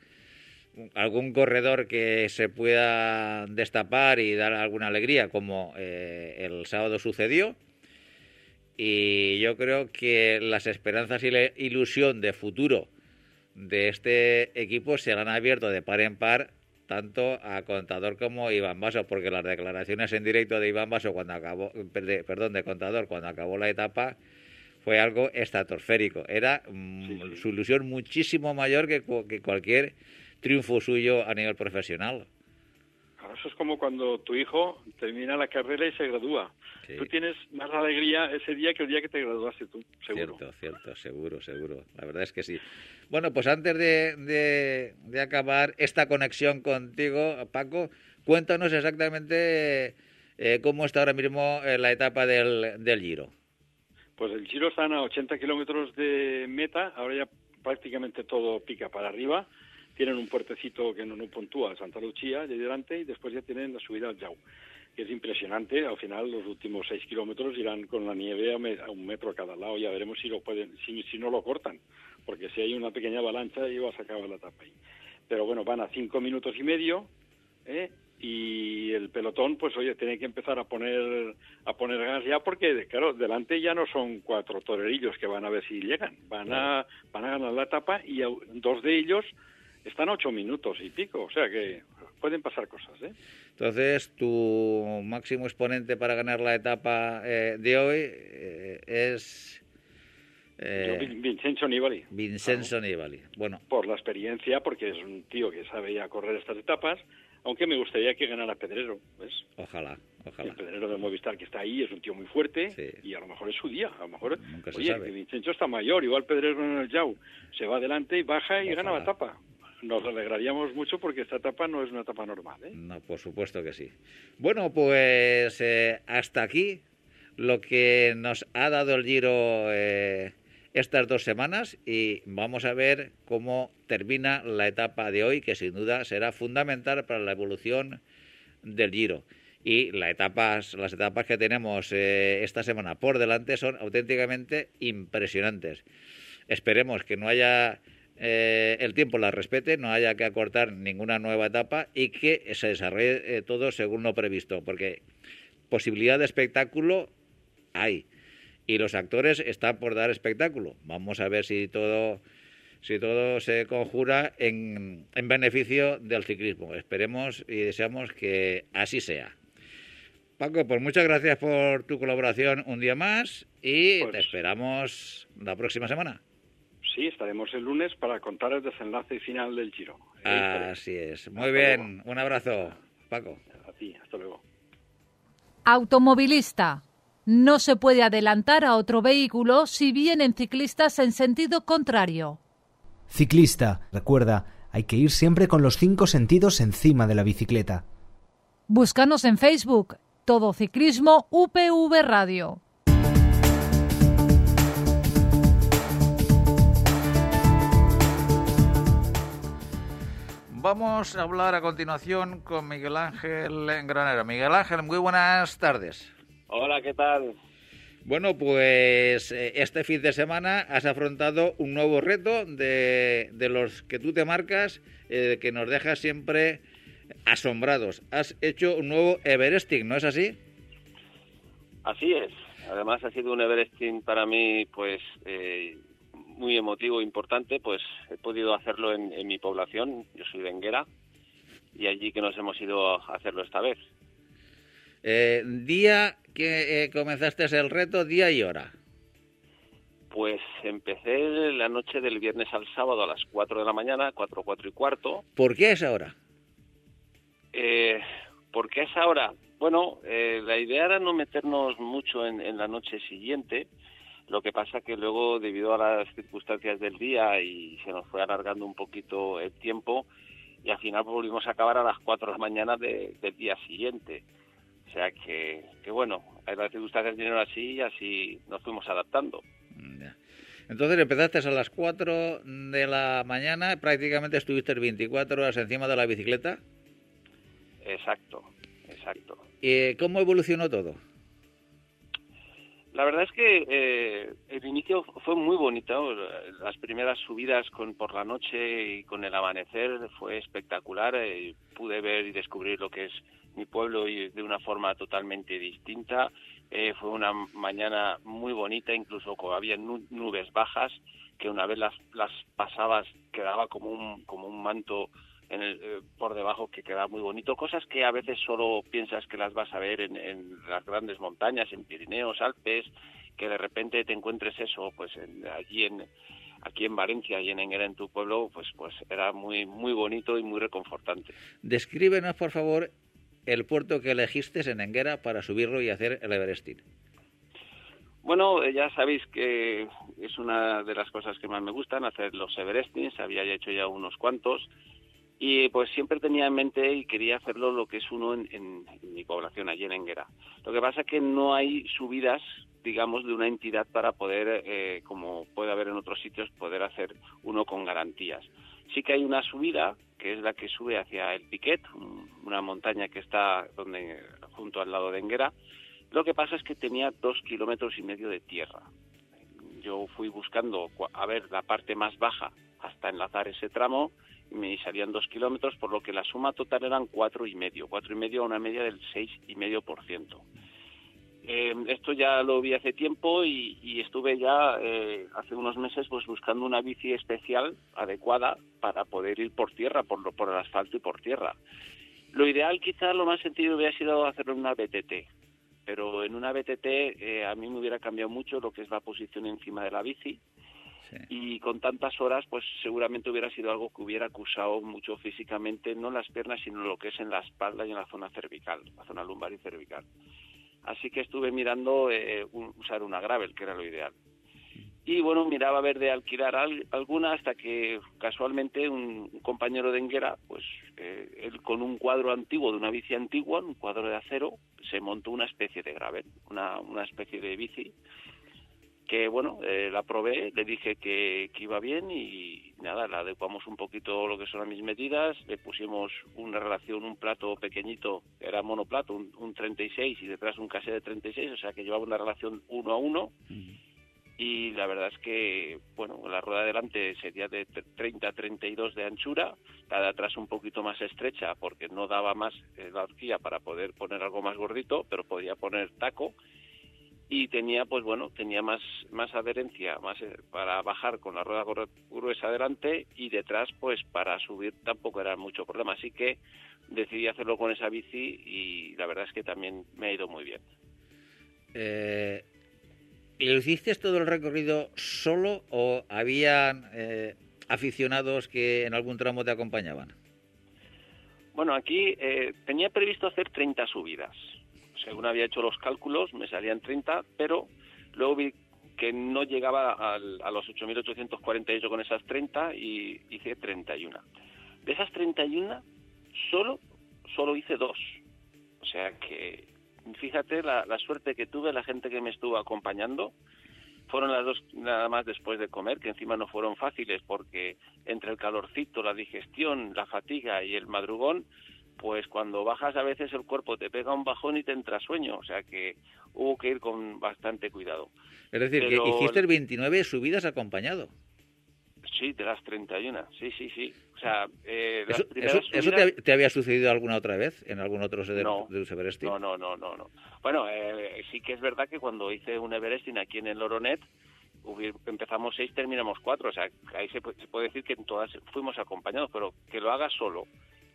algún corredor que se pueda destapar y dar alguna alegría como eh, el sábado sucedió. Y yo creo que las esperanzas y la ilusión de futuro de este equipo se han abierto de par en par tanto a Contador como a Iván Baso, porque las declaraciones en directo de Iván Baso cuando acabó, perdón, de Contador cuando acabó la etapa fue algo estratosférico. Era mm, su ilusión muchísimo mayor que, que cualquier triunfo suyo a nivel profesional eso es como cuando tu hijo termina la carrera y se gradúa. Tú tienes más alegría ese día que el día que te graduaste tú, seguro. Cierto, cierto, seguro, seguro. La verdad es que sí. Bueno, pues antes de, de, acabar esta conexión contigo, Paco, cuéntanos exactamente eh, cómo está ahora mismo eh, la etapa del, del Giro. Pues el Giro está a 80 kilómetros de meta, ahora ya prácticamente todo pica para arriba tienen un puertecito que no, no puntúa, Santa Lucía, de delante, y después ya tienen la subida al Jau, que es impresionante. Al final, los últimos seis kilómetros irán con la nieve a, un metro a cada lado. Ya veremos si lo pueden, si, si no lo cortan, porque si hay una pequeña avalancha, ibas a acabar la etapa ahí. Pero bueno, van a cinco minutos y medio, ¿eh? y el pelotón pues oye tiene que empezar a poner a poner gas ya porque claro delante ya no son cuatro torerillos que van a ver si llegan van a van a ganar la etapa y dos de ellos están ocho minutos y pico, o sea que pueden pasar cosas. ¿eh? Entonces, tu máximo exponente para ganar la etapa eh, de hoy eh, es... Eh, Vincenzo Nibali. Vincenzo Nibali. Bueno. Por la experiencia, porque es un tío que sabe ya correr estas etapas, aunque me gustaría que ganara Pedrero, ¿ves? Ojalá, ojalá. El Pedrero de Movistar que está ahí es un tío muy fuerte y a lo mejor es su día, a lo mejor... oye, Vincenzo está mayor, igual Pedrero en el Yao se va adelante y baja y gana la etapa nos alegraríamos mucho porque esta etapa no es una etapa normal. ¿eh? No, por supuesto que sí. Bueno, pues eh, hasta aquí lo que nos ha dado el Giro eh, estas dos semanas y vamos a ver cómo termina la etapa de hoy, que sin duda será fundamental para la evolución del Giro. Y las etapas, las etapas que tenemos esta semana por delante son auténticamente impresionantes. Esperemos que no haya eh, el tiempo la respete, no haya que acortar ninguna nueva etapa y que se desarrolle eh, todo según lo previsto, porque posibilidad de espectáculo hay y los actores están por dar espectáculo. Vamos a ver si todo si todo se conjura en, en beneficio del ciclismo. Esperemos y deseamos que así sea. Paco, pues muchas gracias por tu colaboración un día más y Pues- te esperamos la próxima semana. Sí, estaremos el lunes para contar el desenlace final del Giro. Estaré. Así es. Muy Hasta bien, un abrazo, Paco. A ti, hasta luego. Automovilista. No se puede adelantar a otro vehículo si vienen ciclistas en sentido contrario. Ciclista, recuerda, hay que ir siempre con los cinco sentidos encima de la bicicleta. Búscanos en Facebook. Todo Ciclismo UPV Radio. Vamos a hablar a continuación con Miguel Ángel Granero. Miguel Ángel, muy buenas tardes. Hola, ¿qué tal? Bueno, pues eh, este fin de semana has afrontado un nuevo reto de, de los que tú te marcas, eh, que nos deja siempre asombrados. Has hecho un nuevo Everesting, ¿no es así? Así es. Además ha sido un Everesting para mí, pues, eh, muy emotivo, importante. Pues he podido hacerlo en, en mi población. Yo soy de Enguera y allí que nos hemos ido a hacerlo esta vez. Eh, día que eh, comenzaste el reto, día y hora. Pues empecé la noche del viernes al sábado a las 4 de la mañana, 4, 4 y cuarto. ¿Por qué a esa hora? Eh, ¿Por qué a esa hora? Bueno, eh, la idea era no meternos mucho en, en la noche siguiente. Lo que pasa que luego, debido a las circunstancias del día y se nos fue alargando un poquito el tiempo, y al final volvimos a acabar a las 4 de la mañana de- del día siguiente. O sea que, que bueno, las circunstancias vinieron así y así nos fuimos adaptando. Entonces empezaste a las 4 de la mañana, prácticamente estuviste 24 horas encima de la bicicleta. Exacto, exacto. ¿Y cómo evolucionó todo? La verdad es que eh, el inicio fue muy bonito. Las primeras subidas con, por la noche y con el amanecer fue espectacular. Eh, pude ver y descubrir lo que es mi pueblo y de una forma totalmente distinta. Eh, fue una mañana muy bonita, incluso había nu- nubes bajas que una vez las, las pasabas quedaba como un, como un manto en el, eh, por debajo que queda muy bonito. Cosas que a veces solo piensas que las vas a ver en, en las grandes montañas, en Pirineos, Alpes, que de repente te encuentres eso, pues en- allí en aquí en Valencia y en Enguera, en tu pueblo, pues pues era muy muy bonito y muy reconfortante. Descríbenos, por favor, el puerto que elegiste en Enguera para subirlo y hacer el Everesting. Bueno, eh, ya sabéis que es una de las cosas que más me gustan, hacer los Everestings, había hecho ya unos cuantos, y pues siempre tenía en mente y quería hacerlo lo que es uno en, en- mi población, allí en Enguera. Lo que pasa es que no hay subidas, digamos, de una entidad para poder, eh, como puede haber en otros sitios, poder hacer uno con garantías. Sí que hay una subida, que es la que sube hacia el Piquet, un- una montaña que está donde, junto al lado de Enguera, lo que pasa es que tenía dos kilómetros y medio de tierra. Yo fui buscando a ver la parte más baja hasta enlazar ese tramo y salían dos kilómetros, por lo que la suma total eran cuatro y medio, cuatro y medio a una media del seis y medio por ciento. Eh, esto ya lo vi hace tiempo y, y estuve ya eh, hace unos meses pues buscando una bici especial adecuada para poder ir por tierra, por, por el asfalto y por tierra. Lo ideal quizás lo más sencillo hubiera sido hacerlo en una BTT, pero en una BTT eh, a mí me hubiera cambiado mucho lo que es la posición encima de la bici Y con tantas horas pues seguramente hubiera sido algo que hubiera acusado mucho físicamente, no en las piernas sino lo que es en la espalda y en la zona cervical, la zona lumbar y cervical. Así que estuve mirando eh, usar una gravel, que era lo ideal. Y bueno, miraba a ver de alquilar al- alguna hasta que casualmente un, un compañero de Enguera, pues eh, él con un cuadro antiguo de una bici antigua, un cuadro de acero, se montó una especie de gravel, una, una especie de bici que bueno, eh, la probé, le dije que, que iba bien y nada, la adecuamos un poquito lo que son a mis medidas, le pusimos una relación, un plato pequeñito, era monoplato, un, un 36 y detrás un casé de 36, o sea que llevaba una relación uno a uno. Y la verdad es que, bueno, la rueda de delante sería de 30-32 de anchura, la de atrás un poquito más estrecha porque no daba más eh, la horquilla para poder poner algo más gordito, pero podía poner taco y tenía pues bueno tenía más más adherencia más eh, para bajar con la rueda gruesa adelante y detrás pues para subir tampoco era mucho problema así que decidí hacerlo con esa bici y la verdad es que también me ha ido muy bien eh, ¿Y lo hiciste todo el recorrido solo o habían eh, aficionados que en algún tramo te acompañaban? Bueno, aquí eh, tenía previsto hacer 30 subidas. Según había hecho los cálculos, me salían 30, pero luego vi que no llegaba al, a los 8.848 con esas 30 y hice 31. De esas 31, solo, solo hice dos. O sea que fíjate la, suerte que tuve, la gente que me estuvo acompañando, fueron las dos nada más después de comer, que encima no fueron fáciles porque entre el calorcito, la digestión, la fatiga y el madrugón, pues cuando bajas a veces el cuerpo te pega un bajón y te entra sueño, o sea que hubo que ir con bastante cuidado. Es decir, que hiciste 29 subidas acompañado. Sí, de las 31, sí, sí, sí. O sea, eh, ¿Eso, te, había sucedido alguna otra vez en algún otro de, no, Everesting? No, no, no, no. no. Bueno, eh, sí que es verdad que cuando hice un Everesting aquí en el Loronet, empezamos seis, terminamos cuatro. O sea, ahí se, puede decir que en todas fuimos acompañados, pero que lo hagas solo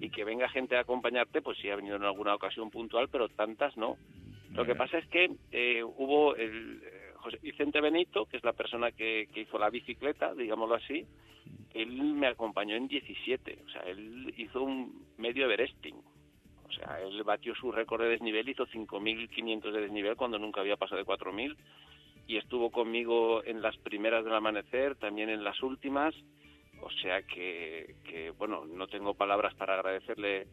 y que venga gente a acompañarte, pues sí ha venido en alguna ocasión puntual, pero tantas no. Lo que pasa es que eh, hubo el José Vicente Benito, que es la persona que, hizo la bicicleta, digámoslo así, él me acompañó en 17, o sea, él hizo un medio Everesting. O sea, él batió su récord de desnivel, hizo 5.500 de desnivel cuando nunca había pasado de 4.000 y estuvo conmigo en las primeras del amanecer, también en las últimas. O sea que, que bueno, no tengo palabras para agradecerle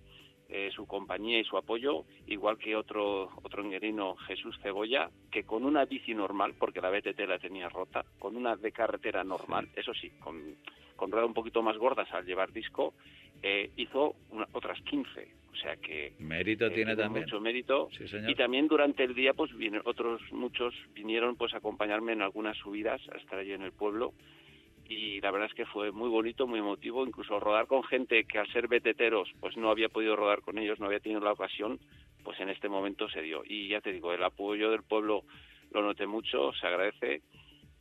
eh, su compañía y su apoyo, igual que otro otro ingerino Jesús Cebolla, que con una bici normal, porque la BTT la tenía rota, con una de carretera normal, eso sí, con, con ruedas un poquito más gordas al llevar disco, eh, hizo otras 15. O sea que mérito eh, tiene también. mucho mérito. Y también durante el día pues vienen otros muchos vinieron pues a acompañarme en algunas subidas a estar allí en el pueblo y la verdad es que fue muy bonito, muy emotivo, incluso rodar con gente que al ser beteteros pues no había podido rodar con ellos, no había tenido la ocasión, pues en este momento se dio. Y ya te digo, el apoyo del pueblo lo noté mucho, se agradece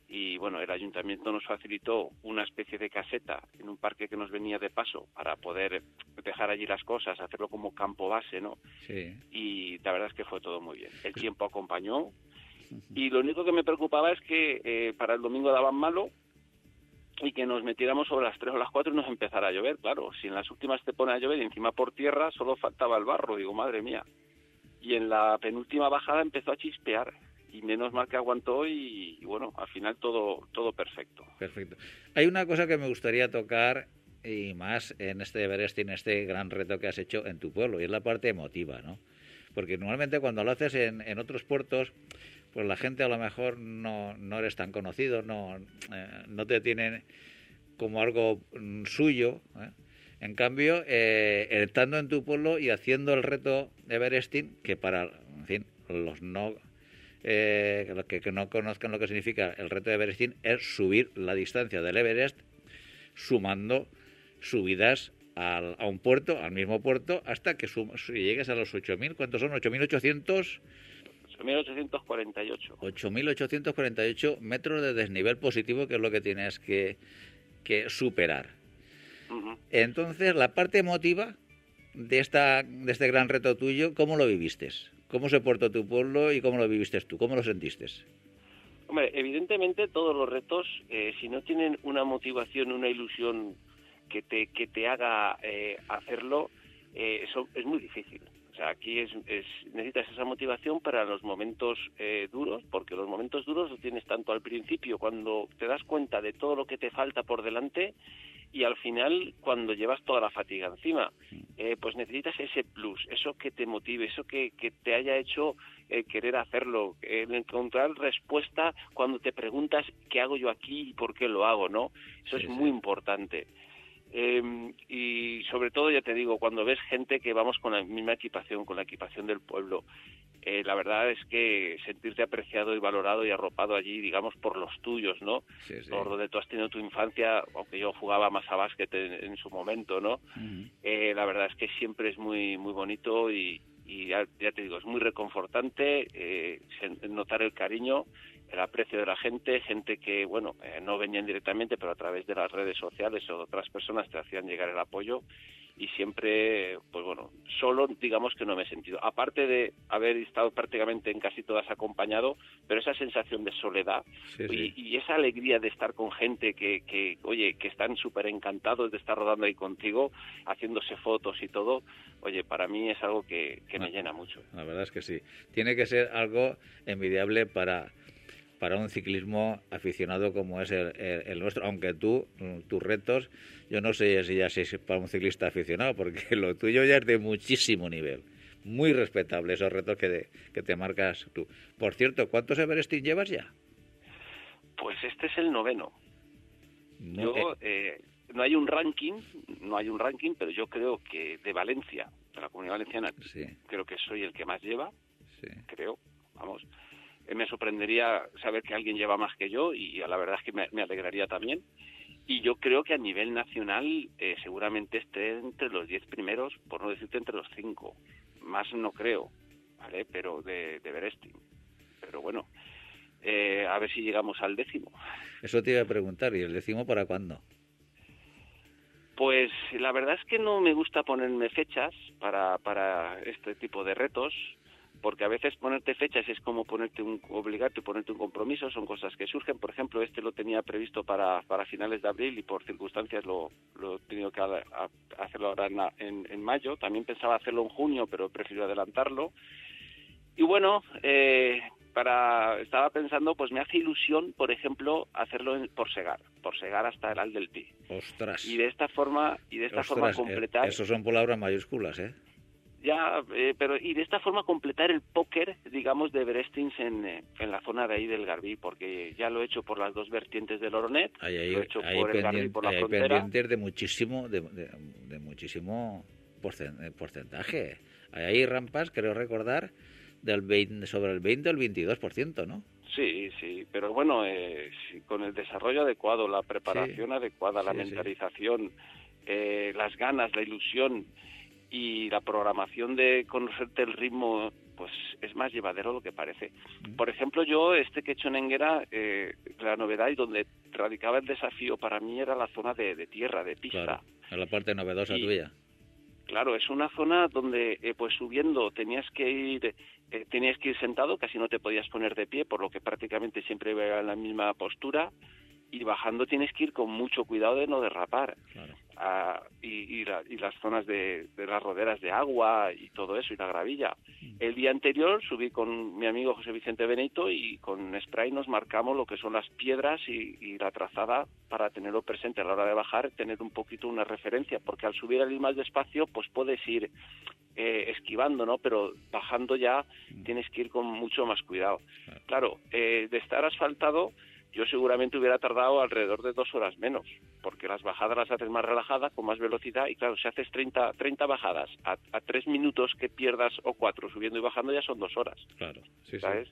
y bueno, el ayuntamiento nos facilitó una especie de caseta en un parque que nos venía de paso para poder dejar allí las cosas, hacerlo como campo base, ¿no? Sí. Y la verdad es que fue todo muy bien. El tiempo acompañó y lo único que me preocupaba es que eh, para el domingo daban malo y que nos metiéramos sobre las 3 o las 4 y nos empezara a llover, claro, si en las últimas te pone a llover y encima por tierra solo faltaba el barro, digo, madre mía. Y en la penúltima bajada empezó a chispear y menos mal que aguantó y, bueno, al final todo, todo perfecto. Perfecto. Hay una cosa que me gustaría tocar y más en este Everest en este gran reto que has hecho en tu pueblo y es la parte emotiva, ¿no? Porque normalmente cuando lo haces en, en otros puertos pues la gente a lo mejor no, eres tan conocido, no, eh, no te tienen como algo suyo. ¿eh? En cambio, eh, estando en tu pueblo y haciendo el reto Everesting, que para en fin, los no eh, los que, no conozcan lo que significa el reto de Everesting, es subir la distancia del Everest sumando subidas al, a un puerto, al mismo puerto, hasta que llegues a los 8.000. ¿Cuántos son? 8.800 8.848. 8.848 metros de desnivel positivo, que es lo que tienes que, que superar. Entonces, la parte emotiva de, esta, de este gran reto tuyo, ¿cómo lo viviste? ¿Cómo se portó tu pueblo y cómo lo viviste tú? ¿Cómo lo sentiste? Hombre, evidentemente todos los retos, eh, si no tienen una motivación, una ilusión que te, que te haga eh, hacerlo, eh, eso es muy difícil sea, aquí es, necesitas esa motivación para los momentos eh, duros, porque los momentos duros los tienes tanto al principio, cuando te das cuenta de todo lo que te falta por delante, y al final, cuando llevas toda la fatiga encima. Eh, pues necesitas ese plus, eso que te motive, eso que, que te haya hecho eh, querer hacerlo, encontrar respuesta cuando te preguntas qué hago yo aquí y por qué lo hago, ¿no? Eso es muy importante. Eh, y sobre todo, ya te digo, cuando ves gente que vamos con la misma equipación, con la equipación del pueblo, eh, la verdad es que sentirte apreciado y valorado y arropado allí, digamos, por los tuyos, ¿no? Por donde tú has tenido tu infancia, aunque yo jugaba más a básquet en, su momento, ¿no? Eh, la verdad es que siempre es muy, muy bonito y, ya, te digo, es muy reconfortante eh, notar el cariño, el aprecio de la gente, gente que, bueno, no venían directamente, pero a través de las redes sociales o otras personas te hacían llegar el apoyo y siempre, pues bueno, solo digamos que no me he sentido. Aparte de haber estado prácticamente en casi todas acompañado, pero esa sensación de soledad y, esa alegría de estar con gente que, que oye, que están súper encantados de estar rodando ahí contigo, haciéndose fotos y todo, oye, para mí es algo que, que me ah, llena mucho. La verdad es que sí. Tiene que ser algo envidiable para para un ciclismo aficionado como es el, nuestro, aunque tú, tus retos, yo no sé si ya es para un ciclista aficionado, porque lo tuyo ya es de muchísimo nivel. Muy respetable esos retos que, que te marcas tú. Por cierto, ¿cuántos Everesting llevas ya? Pues este es el noveno. yo, eh, eh, no hay un ranking, no hay un ranking, pero yo creo que de Valencia, de la comunidad valenciana, creo que soy el que más lleva, creo, vamos. Eh, me sorprendería saber que alguien lleva más que yo y a la verdad es que me, alegraría también. Y yo creo que a nivel nacional eh, seguramente esté entre los diez primeros, por no decirte entre los cinco. Más no creo, ¿vale? Pero de, de. Pero bueno, eh, a ver si llegamos al décimo. Eso te iba a preguntar, ¿y el décimo para cuándo? Pues la verdad es que no me gusta ponerme fechas para, para este tipo de retos porque a veces ponerte fechas es como ponerte un obligarte ponerte un compromiso son cosas que surgen. Por ejemplo este lo tenía previsto para, para finales de abril y por circunstancias lo, lo he tenido que hacerlo ahora en, en, mayo. También pensaba hacerlo en junio pero prefiero adelantarlo. Y bueno eh, para estaba pensando pues me hace ilusión por ejemplo hacerlo por segar por segar hasta el al del pi ostras. Y de esta forma y de esta forma eh, completar eso son palabras mayúsculas eh ya, eh, pero y de esta forma completar el póker, digamos, de Brestings en, eh, en la zona de ahí del Garbí, porque ya lo he hecho por las dos vertientes del Oronet, lo he hecho por el Garbí, por la hay pendientes de muchísimo, de, de, muchísimo eh, porcentaje. Hay rampas, creo recordar, del 20, sobre el 20 o el 22%, ¿no? Sí, sí, pero bueno, eh, con el desarrollo adecuado, la preparación adecuada, la mentalización, eh, las ganas, la ilusión, y la programación de conocerte el ritmo pues es más llevadero de lo que parece. Por ejemplo, yo este que he hecho en Enguera, eh, la novedad y donde radicaba el desafío para mí era la zona de, tierra, de pista. Claro, la parte novedosa tuya. Claro, es una zona donde eh, pues subiendo tenías que ir eh, tenías que ir sentado, casi no te podías poner de pie, por lo que prácticamente siempre iba en la misma postura y bajando tienes que ir con mucho cuidado de no derrapar. Ah, y, las zonas de, las roderas de agua y todo eso, y la gravilla. Mm. El día anterior subí con mi amigo José Vicente Benito y con spray nos marcamos lo que son las piedras y, la trazada para tenerlo presente a la hora de bajar, tener un poquito una referencia, porque al subir al ir más despacio, pues puedes ir eh, esquivando, ¿no? Pero bajando ya mm. tienes que ir con mucho más cuidado. Claro, eh, de estar asfaltado yo seguramente hubiera tardado alrededor de dos horas menos, porque las bajadas las haces más relajadas, con más velocidad, y claro, si haces 30, 30 bajadas a, tres minutos que pierdas o cuatro subiendo y bajando ya son dos horas. Claro, sí, ¿sabes?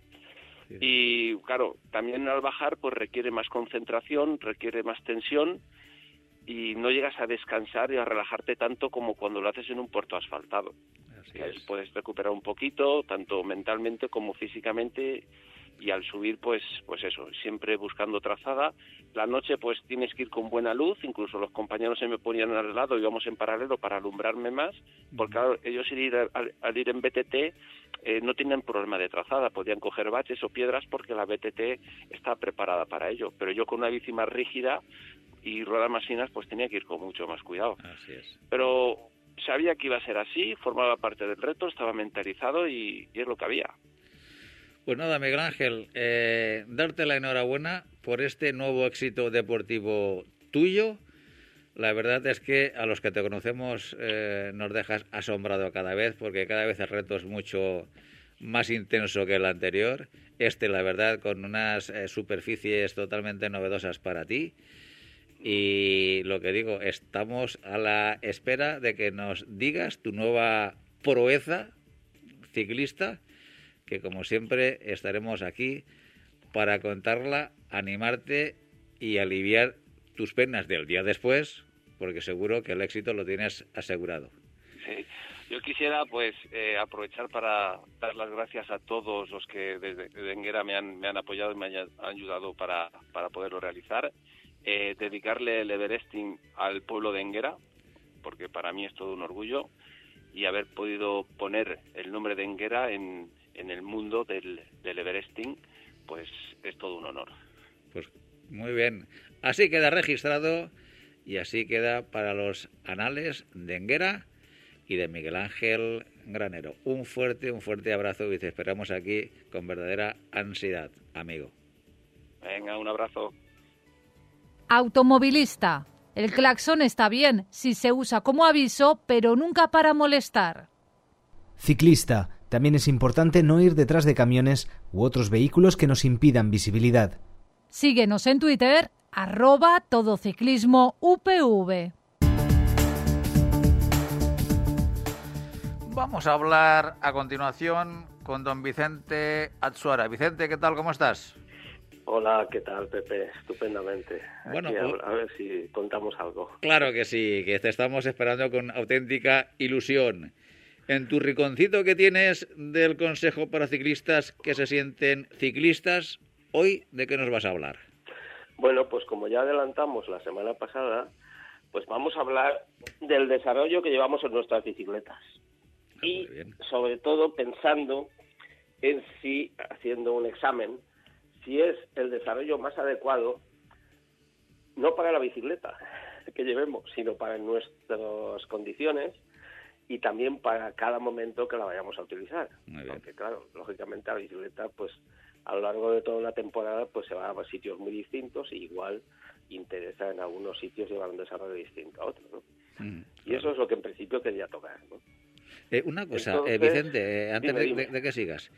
Y claro, también al bajar pues requiere más concentración, requiere más tensión y no llegas a descansar y a relajarte tanto como cuando lo haces en un puerto asfaltado. Puedes recuperar un poquito, tanto mentalmente como físicamente, y al subir pues pues eso siempre buscando trazada. La noche pues tienes que ir con buena luz. Incluso los compañeros se me ponían al lado íbamos en paralelo para alumbrarme más porque claro, ellos al, ir en BTT eh, no tenían problema de trazada. Podían coger baches o piedras porque la BTT está preparada para ello. Pero yo con una bici más rígida y ruedas más finas pues tenía que ir con mucho más cuidado. Así es. Pero sabía que iba a ser así formaba parte del reto estaba mentalizado y es lo que había pues nada, Miguel Ángel, eh, darte la enhorabuena por este nuevo éxito deportivo tuyo. La verdad es que a los que te conocemos eh, nos dejas asombrado cada vez, porque cada vez el reto es mucho más intenso que el anterior. Este, la verdad, con unas eh, superficies totalmente novedosas para ti. Y lo que digo, estamos a la espera de que nos digas tu nueva proeza ciclista que como siempre estaremos aquí para contarla, animarte y aliviar tus penas del día después, porque seguro que el éxito lo tienes asegurado. Sí. Yo quisiera pues eh, aprovechar para dar las gracias a todos los que desde Denguera me han, me han apoyado y me han ayudado para, para poderlo realizar. Eh, dedicarle el Everesting al pueblo de Enguera, porque para mí es todo un orgullo, y haber podido poner el nombre de Enguera en, en el mundo del, del Everesting, pues es todo un honor. Pues muy bien. Así queda registrado y así queda para los anales de Enguera y de Miguel Ángel Granero. Un fuerte, un fuerte abrazo y te esperamos aquí con verdadera ansiedad, amigo. Venga, un abrazo. Automovilista. El claxon está bien si se usa como aviso, pero nunca para molestar. Ciclista. También es importante no ir detrás de camiones u otros vehículos que nos impidan visibilidad. Síguenos en Twitter, arroba todociclismo UPV. Vamos a hablar a continuación con don Vicente Atsuara. Vicente, ¿qué tal? ¿Cómo estás? Hola, ¿qué tal, Pepe? Estupendamente. Bueno, pues a, ver si contamos algo. Claro que sí, que te estamos esperando con auténtica ilusión. En tu riconcito que tienes del Consejo para Ciclistas que se sienten ciclistas, hoy, ¿de qué nos vas a hablar? Bueno, pues como ya adelantamos la semana pasada, pues vamos a hablar del desarrollo que llevamos en nuestras bicicletas y sobre todo pensando en si, haciendo un examen, si es el desarrollo más adecuado, no para la bicicleta que llevemos, sino para nuestras condiciones y también para cada momento que la vayamos a utilizar. Porque claro, lógicamente la bicicleta, pues a lo largo de toda una temporada, pues se va a sitios muy distintos y igual interesa en algunos sitios llevar un desarrollo distinto a otros. Mm, y eso es lo que en principio quería tocar. ¿no? Eh, una cosa, eh, Vicente, eh, antes de, que sigas.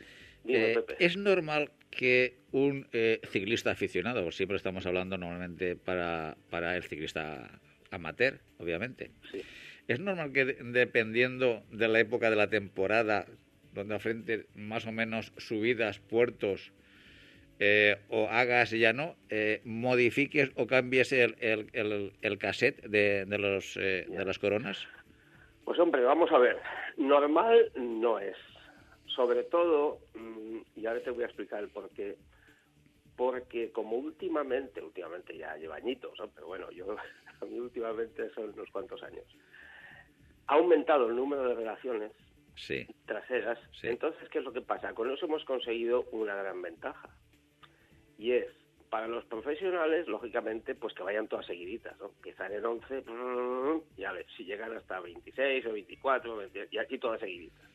¿Es normal que un ciclista aficionado, siempre estamos hablando normalmente para, para el ciclista amateur, obviamente, ¿es normal que dependiendo de la época de la temporada, donde afrente más o menos subidas, puertos, o hagas ya no, modifiques o cambies el, el, el, cassette de, de, los, de las coronas? Pues hombre, vamos a ver. Normal no es. Sobre todo, mm, y ahora te voy a explicar el por qué. Porque como últimamente, últimamente ya lleva añitos, pero bueno, yo a mí últimamente son unos cuantos años, ha aumentado el número de relaciones traseras. Entonces, ¿qué es lo que pasa? Con eso hemos conseguido una gran ventaja. Y es para los profesionales, lógicamente, pues que vayan todas seguiditas, ¿no? Empiezan en 11, ya ves, si llegan hasta 26 o 24, y aquí todas seguiditas.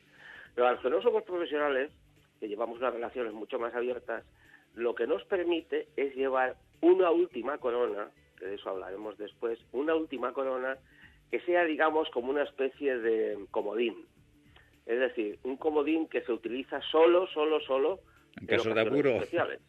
Pero a los que no somos profesionales, que llevamos unas relaciones mucho más abiertas, lo que nos permite es llevar una última corona, que de eso hablaremos después, una última corona que sea, digamos, como una especie de comodín. Es decir, un comodín que se utiliza solo, solo, solo en, caso de apuro. Especiales.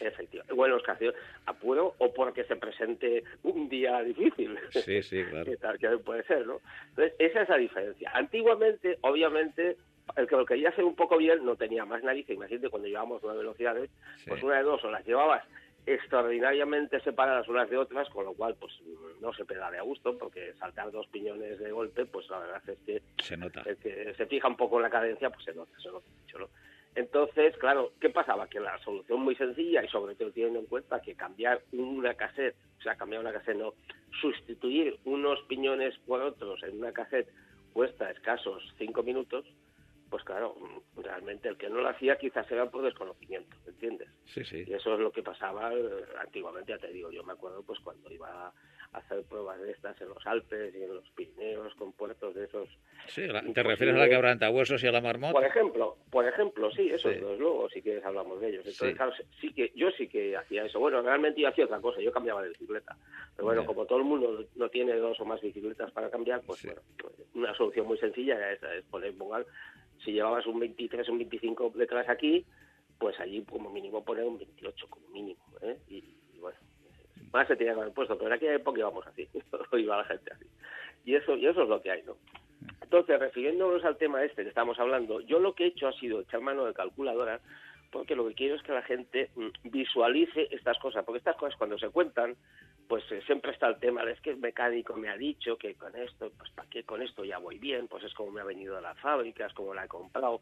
Efectivamente. Bueno, ocasiones, apuro o porque se presente un día difícil. Sí, sí, claro. que puede ser, ¿no? Entonces, esa es la diferencia. Antiguamente, obviamente, el que lo quería hacer un poco bien no tenía más narices. Imagínate cuando llevábamos nueve velocidades, pues una de dos o las llevabas extraordinariamente separadas unas de otras, con lo cual pues no se pedale a gusto, porque saltar dos piñones de golpe, pues la verdad es que se nota. El que se fija un poco en la cadencia, pues se nota, se nota mucho, ¿no? Entonces, claro, ¿qué pasaba? Que la solución muy sencilla y sobre todo teniendo en cuenta que cambiar una cassette, o sea, cambiar una cassette no, sustituir unos piñones por otros en una cassette cuesta escasos cinco minutos, pues claro, realmente el que no lo hacía quizás era por desconocimiento, ¿entiendes? Sí, sí. Y eso es lo que pasaba eh, antiguamente, ya te digo, yo me acuerdo pues cuando iba hacer pruebas de estas en los Alpes y en los Pirineos con puertos de esos. Sí, ¿te refieres a la huesos y a la marmota? Por ejemplo, por ejemplo, sí, eso es luego, si quieres hablamos de ellos. Entonces, claro, sí que yo sí que hacía eso. Bueno, realmente yo hacía otra cosa, yo cambiaba de bicicleta. Pero bueno, como todo el mundo no tiene dos o más bicicletas para cambiar, pues bueno, pues, una solución muy sencilla es, es poner, si llevabas un 23 o un 25 detrás aquí, pues allí como mínimo poner un 28 como mínimo, ¿eh? y más se tenía que haber puesto, pero en aquella época íbamos así, iba la gente así. Y eso, y eso es lo que hay, ¿no? Entonces, refiriéndonos al tema este que estamos hablando, yo lo que he hecho ha sido echar mano de calculadora porque lo que quiero es que la gente mm, visualice estas cosas, porque estas cosas cuando se cuentan, pues eh, siempre está el tema de es que el mecánico me ha dicho que con esto, pues para qué con esto ya voy bien, pues es como me ha venido a la fábrica, es como la he comprado.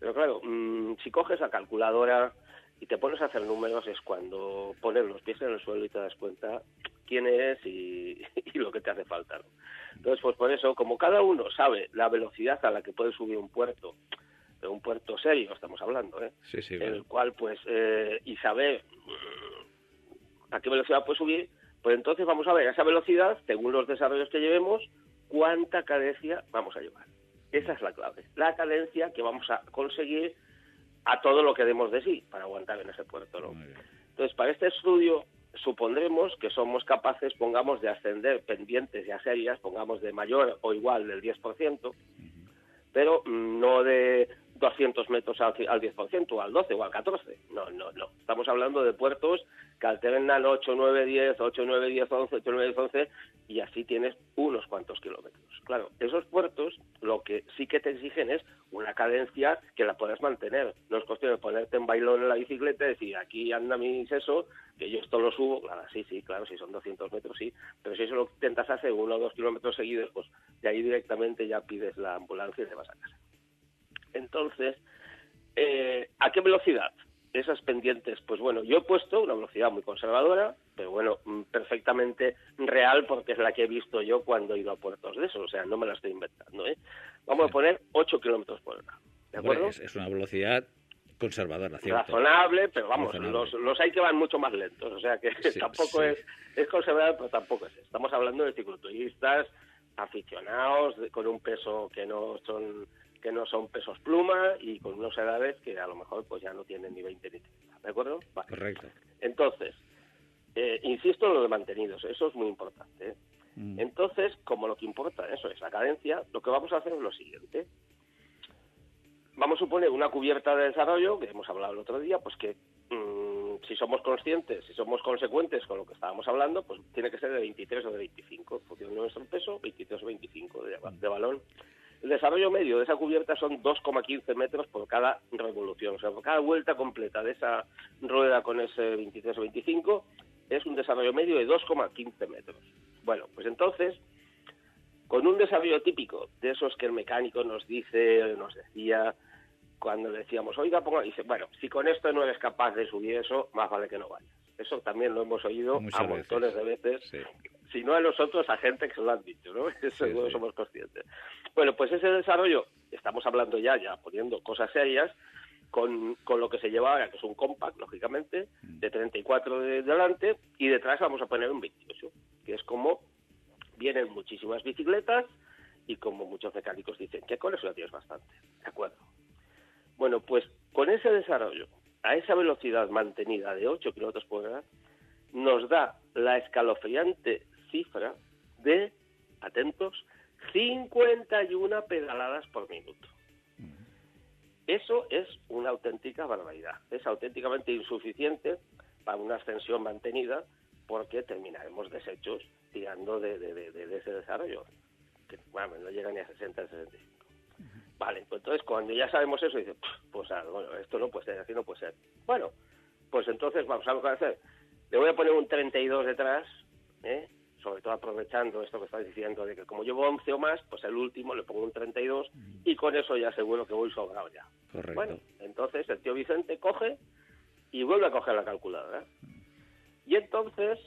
Pero claro, mm, si coges la calculadora y te pones a hacer números es cuando pones los pies en el suelo y te das cuenta quién es y, lo que te hace falta. Entonces, pues por eso, como cada uno sabe la velocidad a la que puede subir un puerto, de un puerto serio estamos hablando, ¿eh? Sí, sí, claro. el cual pues eh, y saber mm, a qué velocidad puede subir, pues entonces vamos a ver a esa velocidad, según los desarrollos que llevemos, cuánta cadencia vamos a llevar. Esa es la clave, la cadencia que vamos a conseguir a todo lo que demos de sí para aguantar en ese puerto, ¿no? Entonces, para este estudio supondremos que somos capaces, pongamos, de ascender pendientes ya serias, pongamos de mayor o igual del 10%, pero mm, no de 200 metros al, al 10%, o al 12 o al 14. No, no, no. Estamos hablando de puertos que alternan 8, 9, 10, 8, 9, 10, 11, 8, 9, 10, 11, y así tienes unos cuantos kilómetros. Claro, esos puertos lo que sí que te exigen es una cadencia que la puedas mantener. No es cuestión de ponerte en bailón en la bicicleta y decir, aquí anda mi seso, que yo esto lo subo. Claro, sí, sí, claro, si son 200 metros, sí. Pero si eso lo intentas hacer uno o dos kilómetros seguidos, pues de ahí directamente ya pides la ambulancia y te vas a casa. Entonces, eh, ¿a qué velocidad? Esas pendientes, pues bueno, yo he puesto una velocidad muy conservadora, pero bueno, mm, perfectamente real porque es la que he visto yo cuando he ido a puertos de esos, o sea, no me la estoy inventando, ¿eh? Vamos a poner 8 kilómetros por hora, ¿de Hombre, acuerdo? es, es una velocidad conservadora, ¿cierto? razonable, pero vamos, Razonable. los, los hay que van mucho más lentos, o sea que Sí, tampoco sí. es es conservador, pero tampoco es. Estamos hablando de cicloturistas aficionados con un peso que no son que no son pesos pluma y con unas edades que a lo mejor pues ya no tienen ni 20 ni 30, ¿de acuerdo? Vale. Correcto. Entonces, eh, insisto en lo de mantenidos, eso es muy importante. ¿eh? Mm. Entonces, como lo que importa eso es la cadencia, lo que vamos a hacer es lo siguiente. Vamos a suponer una cubierta de desarrollo, que hemos hablado el otro día, pues que mm, si somos conscientes, si somos consecuentes con lo que estábamos hablando, pues tiene que ser de 23 o de 25, en función de nuestro peso, 23 o 25 de, de balón. El desarrollo medio de esa cubierta son 2,15 metros por cada revolución, o sea, por cada vuelta completa de esa rueda con ese 23 o 25 es un desarrollo medio de 2,15 metros. Bueno, pues entonces, con un desarrollo típico de esos que el mecánico nos dice, nos decía, cuando le decíamos, oiga, ponga, dice, bueno, si con esto no eres capaz de subir eso, más vale que no vayas. Eso también lo hemos oído Muchas a veces. montones de veces, Sí. Si no a nosotros, a gente que se lo han dicho, ¿no? Eso Sí, no sí. somos conscientes. Bueno, pues ese desarrollo, estamos hablando ya, ya poniendo cosas serias, con, con lo que se lleva ahora, que es un compact, lógicamente, de 34 de delante, y detrás vamos a poner un 28, que es como vienen muchísimas bicicletas y como muchos mecánicos dicen que con eso ya tienes bastante. ¿De acuerdo? Bueno, pues con ese desarrollo, a esa velocidad mantenida de 8 kilómetros por hora, nos da la escalofriante cifra de, atentos, 51 pedaladas por minuto. Eso es una auténtica barbaridad. Es auténticamente insuficiente para una ascensión mantenida porque terminaremos deshechos tirando de, de- de- de- de ese desarrollo, que bueno, no llega ni a 60, 65. Vale, pues entonces cuando ya sabemos eso, dice, pues ah, bueno, esto no puede ser, así no puede ser. Bueno, pues entonces vamos a ver qué hacer. Le voy a poner un 32 detrás, ¿eh? Sobre todo aprovechando esto que estás diciendo, de que como llevo 11 o más, pues el último le pongo un 32 y con eso ya seguro que voy sobrado ya. Correcto. Bueno, entonces el tío Vicente coge y vuelve a coger la calculadora. Y entonces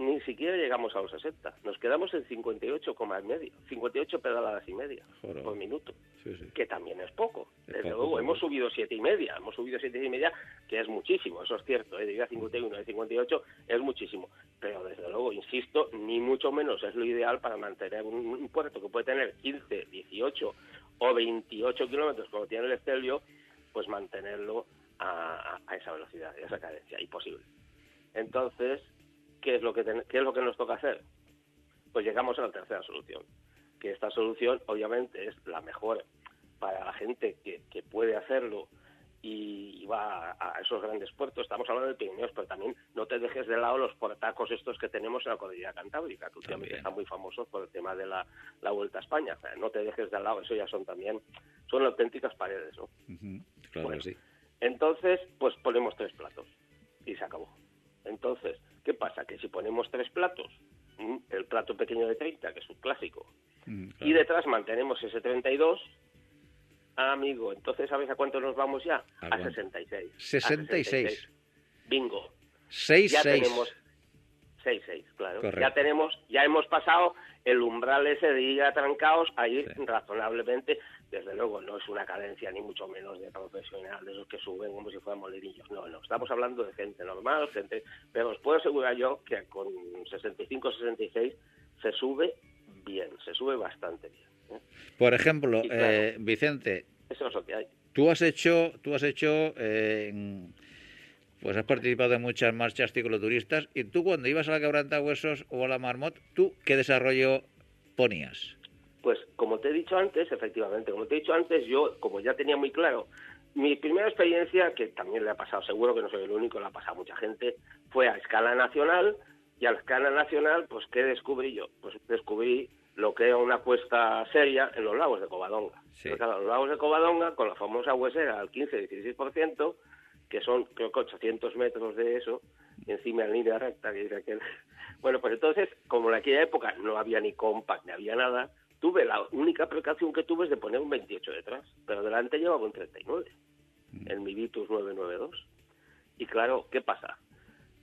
ni siquiera llegamos a los 60. Nos quedamos en 58, y medio, 58 pedaladas y media Joder. por minuto, Sí, sí. que también es poco. Es Desde luego, hemos subido siete y media, hemos subido siete y media, que es muchísimo, eso es cierto, ¿eh? de ir a 51 de 58 es muchísimo. Pero desde luego, insisto, ni mucho menos es lo ideal para mantener un, un puerto que puede tener 15, 18 o 28 kilómetros como tiene el Estelvio, pues mantenerlo a- a esa velocidad, a esa cadencia, imposible. Entonces, ¿qué es lo que ten- qué es lo que nos toca hacer? Pues llegamos a la tercera solución, que esta solución obviamente es la mejor para la gente que, que puede hacerlo y, va a, esos grandes puertos. Estamos hablando de Pirineos, pero también no te dejes de lado los portacos estos que tenemos en la cordillera cantábrica, que últimamente están muy famosos por el tema de la, vuelta a España. no te dejes de lado, eso ya son también, son auténticas paredes, ¿no? Claro sí. Entonces, pues ponemos tres platos y se acabó. Entonces, ¿qué pasa? Que si ponemos tres platos, el plato pequeño de 30, que es un clásico, y detrás mantenemos ese 32, amigo, entonces ¿sabes a cuánto nos vamos ya? A, 66. 66. Bingo. 6 ya tenemos 6 6, claro. Ya tenemos ya hemos pasado el umbral ese de ir atrancados ahí razonablemente, desde luego no es una cadencia ni mucho menos de profesional, de esos que suben como si fueran molinillos, no, no, estamos hablando de gente normal, gente, pero os puedo asegurar yo que con 65 66 se sube bien, se sube bastante bien. ¿eh? Por ejemplo, eh, Vicente, eso es lo que hay. Tú has hecho, tú has hecho, eh, pues has participado en muchas marchas cicloturistas y tú cuando ibas a la Quebranta Huesos o a la Marmot, ¿tú qué desarrollo ponías? Pues como te he dicho antes, efectivamente, como te he dicho antes, yo como ya tenía muy claro, mi primera experiencia, que también le ha pasado, seguro que no soy el único, le ha pasado a mucha gente, fue a escala nacional y a escala nacional, pues ¿qué descubrí yo? Pues descubrí lo que era una cuesta seria en los lagos de Covadonga. los lagos de Covadonga, con la famosa huesera al 15-16%, que son creo que 800 metros de eso, encima en línea recta, que dice Bueno, pues entonces, como en aquella época no había ni compact, ni había nada, tuve la única precaución que tuve es de poner un 28 detrás, pero delante llevaba un 39, mm. en mi Vitus 992. Y claro, ¿qué pasa?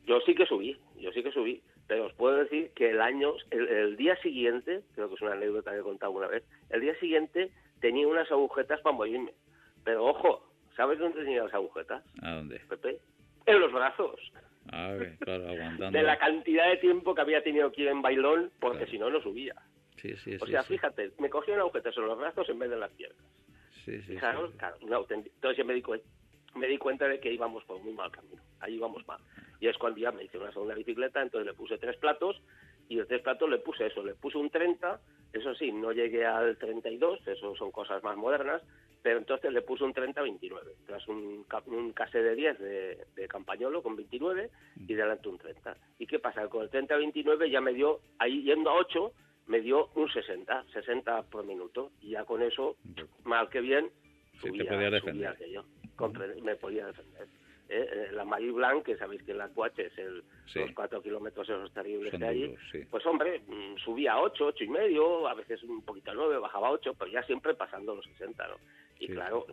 Yo sí que subí, yo sí que subí, pero os puedo decir que el año, el, día siguiente, creo que es una anécdota que he contado una vez, el día siguiente tenía unas agujetas para morirme. Pero ojo, ¿sabes dónde tenía las agujetas? ¿A dónde? Pepe, en los brazos. Ah, claro, aguantando. De la cantidad de tiempo que había tenido aquí en bailón, porque si no, no subía. Sí, sí, o sea, fíjate, me cogían agujetas en los brazos en vez de las piernas. Sí, sí. Claro, claro, entonces me di, me di cuenta de que íbamos por muy mal camino. Ahí íbamos mal. Y es cuando ya me hice una segunda bicicleta, entonces le puse tres platos y de tres platos le puse eso, le puse un 30, eso sí, no llegué al 32, eso son cosas más modernas, pero entonces le puse un 30-29, tras un, un case de 10 de, de campañolo con 29 y delante un 30. ¿Y qué pasa? Con el 30-29 ya me dio, ahí yendo a 8, me dio un 60, 60 por minuto, y ya con eso, mal que bien, subía, subía aquello, me podía defender. ¿eh? Eh, la Marie Blanc, que sabéis que la Cuache es el, los cuatro kilómetros esos terribles de allí, pues hombre, mm, subía a ocho, ocho y medio, a veces un poquito a nueve, bajaba a ocho, pero ya siempre pasando los 60, ¿no? Y claro,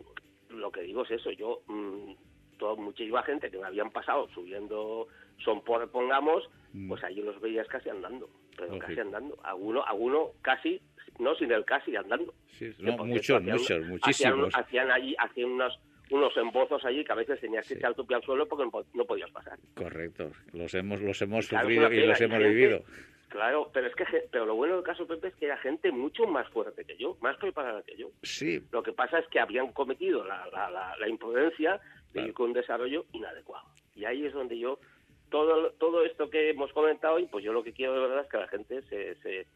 lo que digo es eso, yo, mm, toda, muchísima gente que me habían pasado subiendo son por pongamos, mm. pues allí los veías casi andando, pero casi andando, alguno, alguno casi, no sin el casi andando. Sí, muchos, muchos, muchísimos. Hacían, allí, hacían unas unos embozos allí que a veces tenías que echar tu pie al suelo porque no, podías pasar. Correcto, los hemos, los hemos sufrido y los hemos vivido. Claro, pero es que pero lo bueno del caso Pepe es que era gente mucho más fuerte que yo, más preparada que yo. Sí. Lo que pasa es que habían cometido la, la, la, imprudencia de ir con un desarrollo inadecuado. Y ahí es donde yo todo todo esto que hemos comentado y pues yo lo que quiero de verdad es que la gente se, se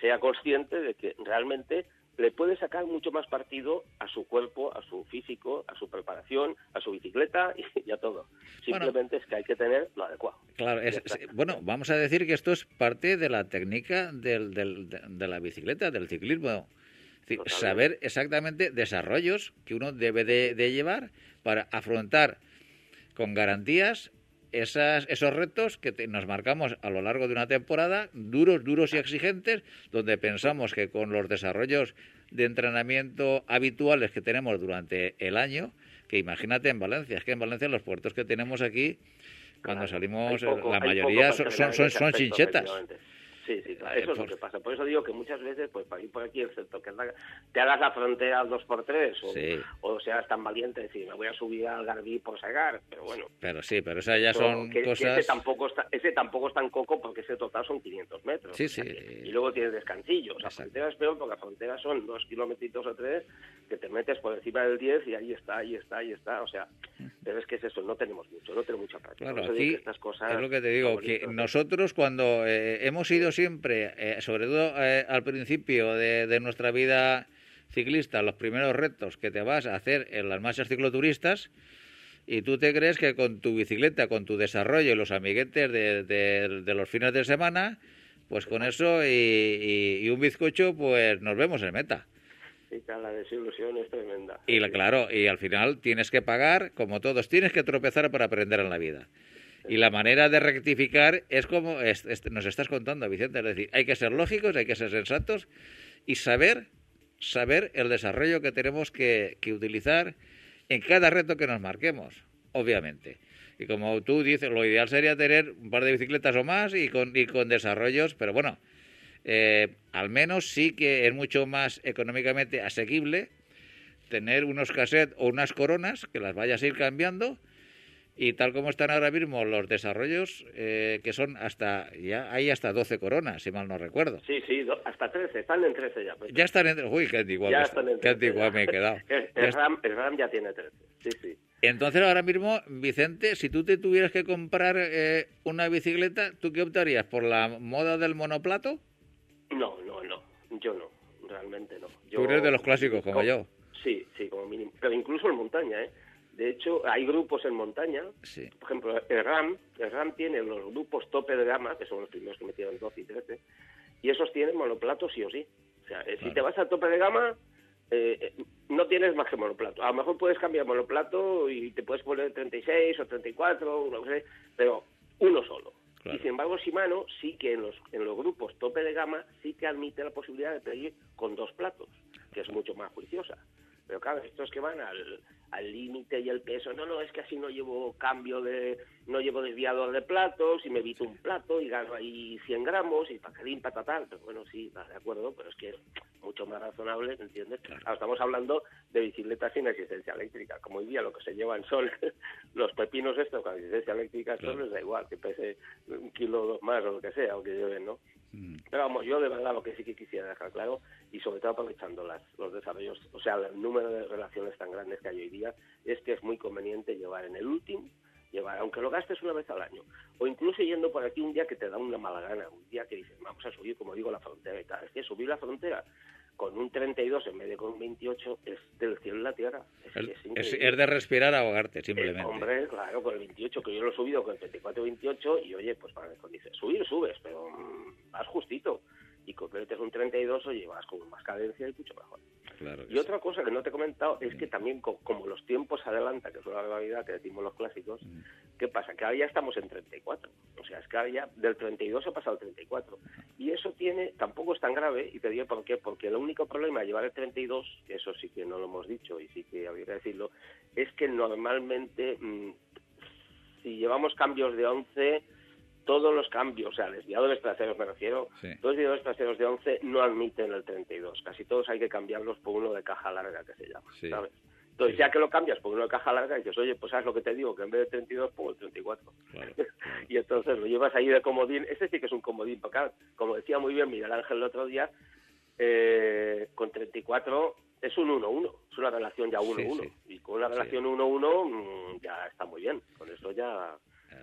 sea consciente de que realmente le puede sacar mucho más partido a su cuerpo, a su físico, a su preparación, a su bicicleta y, a todo. Simplemente es que hay que tener lo adecuado. Claro, bueno, vamos a decir que esto es parte de la técnica del, de la bicicleta, del ciclismo. saber exactamente desarrollos que uno debe de, llevar para afrontar con garantías esas, esos retos que nos marcamos a lo largo de una temporada, duros, duros y exigentes, donde pensamos que con los desarrollos de entrenamiento habituales que tenemos durante el año, que imagínate en Valencia, es que en Valencia los puertos que tenemos aquí, cuando salimos, la mayoría son, son, son, son chinchetas. Sí, sí, claro, eso es lo que pasa. Por eso digo que muchas veces, pues para ir por aquí, excepto que te hagas la frontera al 2x3 o, o, seas tan valiente decir, me voy a subir al Garbí por sacar, pero bueno. Pero sí, pero esas ya son cosas... ese, tampoco está, ese tampoco es tan coco porque ese total son 500 metros. Sí, sí. y luego tienes descansillos. La frontera es peor porque la frontera son dos kilómetros o tres que te metes por encima del 10 y ahí está, ahí está, ahí está. O sea, pero es que es eso, no tenemos mucho, no tenemos mucha práctica. Claro, aquí estas cosas es lo que te digo, que nosotros cuando eh, hemos ido siempre, eh, sobre todo eh, al principio de, nuestra vida ciclista los primeros retos que te vas a hacer en las marchas cicloturistas y tú te crees que con tu bicicleta, con tu desarrollo y los amiguetes de, de, los fines de semana, pues con eso y, y, un bizcocho, pues nos vemos en meta. Sí, la desilusión es tremenda. Y claro, y al final tienes que pagar, como todos, tienes que tropezar para aprender en la vida. Y la manera de rectificar es como nos estás contando, Vicente. Es decir, hay que ser lógicos, hay que ser sensatos y saber, saber el desarrollo que tenemos que, que utilizar en cada reto que nos marquemos, obviamente. Y como tú dices, lo ideal sería tener un par de bicicletas o más y con, y con desarrollos, pero bueno, eh, al menos sí que es mucho más económicamente asequible tener unos cassettes o unas coronas que las vayas a ir cambiando y tal como están ahora mismo los desarrollos, eh, que son hasta, ya hay hasta 12 coronas, si mal no recuerdo. Sí, sí, hasta 13, están en 13 ya. Pues. Ya están en Uy, qué antiguo, qué antiguo me he quedado. el, RAM, el, RAM, ya tiene 13, sí, sí. Entonces ahora mismo, Vicente, si tú te tuvieras que comprar eh, una bicicleta, ¿tú qué optarías? ¿Por la moda del monoplato? No, no, no, yo no, realmente no. Tú eres de los clásicos, como yo. Sí, sí, como mínimo. Pero incluso en montaña, ¿eh? De hecho, hay grupos en montaña. Por ejemplo, el RAM, el RAM tiene los grupos tope de gama, que son los primeros que metieron 12 y 13, y esos tienen monoplato sí o sí. O sea, eh, si te vas al tope de gama, eh, eh, no tienes más que monoplato. A lo mejor puedes cambiar monoplato y te puedes poner 36 o 34, no sé, pero uno solo. Y sin embargo, Shimano sí que en los, en los grupos tope de gama sí que admite la posibilidad de pedir con dos platos, que es mucho más juiciosa. Pero claro, estos que van al, al límite y el peso. No, no, es que así no llevo cambio de, no llevo desviador de platos y me evito un plato y gano ahí 100 gramos y pacadín, patatal. Pero bueno, sí, de acuerdo, pero es que es mucho más razonable, ¿entiendes? estamos hablando de bicicletas sin existencia eléctrica. Como hoy día lo que se llevan son los pepinos estos con existencia eléctrica, eso les da igual, que pese un kilo o dos más o lo que sea, o que lleven, ¿no? Mm. Pero vamos, yo de verdad lo que sí que quisiera dejar claro, y sobre todo aprovechando las, los desarrollos, o sea, el número de relaciones tan grandes que hay hoy día, es que es muy conveniente llevar en el último, llevar, aunque lo gastes una vez al año, o incluso yendo por aquí un día que te da una mala gana, un día que dices, vamos a subir, como digo, la frontera y tal, es que subir la frontera con un 32 en vez de con un 28 es del cielo a la tierra. Es, es, de respirar ahogarte, simplemente. hombre, claro, con el 28, que yo lo he subido con el 34 28 y oye, pues para dices, subir subes, pero mm, vas justito. Y con es un 32, oye, vas con más cadencia y mucho mejor y otra cosa que no te he comentado es que mm. también, como los tiempos adelantan, que es una realidad que decimos los clásicos, mm. ¿qué pasa? Que ahora ya estamos en 34. O sea, es que ahora ya del 32 ha pasado al 34. Y eso tiene, tampoco es tan grave, y te digo por qué, porque el único problema de llevar el 32, que eso sí que no lo hemos dicho y sí que habría que decirlo, es que normalmente, mm, si llevamos cambios de 11 todos los cambios, o sea, desviadores traseros me refiero, todos los desviadores traseros de 11 no admiten el 32. Casi todos hay que cambiarlos por uno de caja larga, que se llama, ¿sabes? Entonces, ya que lo cambias por uno de caja larga, dices, oye, pues sabes lo que te digo, que en vez de 32 pongo el 34. y entonces lo llevas ahí de comodín. Este sí que es un comodín, porque como decía muy bien Miguel Ángel el otro día, eh, con 34 es un 1-1, es una relación ya 1-1. Y con una relación 1-1 mm, ya está muy bien. Con eso ya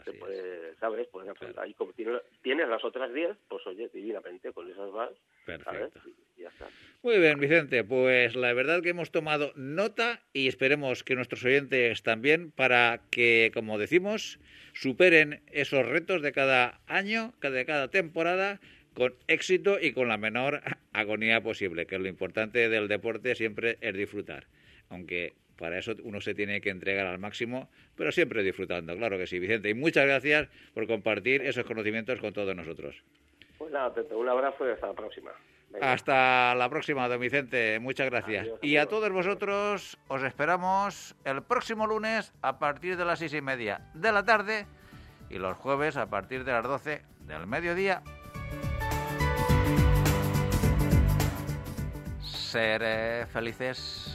se puede, ¿sabes? Pueden Y como tienes, las otras 10, pues oye, divinamente, con esas vas, Perfecto. ya está. Muy bien, Vicente, pues la verdad que hemos tomado nota y esperemos que nuestros oyentes también para que, como decimos, superen esos retos de cada año, de cada temporada, con éxito y con la menor agonía posible, que lo importante del deporte siempre es disfrutar. Aunque para eso uno se tiene que entregar al máximo, pero siempre disfrutando, claro que sí, Vicente. Y muchas gracias por compartir esos conocimientos con todos nosotros. Pues nada, un abrazo y hasta la próxima. Hasta la próxima, don Vicente. Muchas gracias. y a todos vosotros os esperamos el próximo lunes a partir de las seis y media de la tarde y los jueves a partir de las doce del mediodía. Ser felices.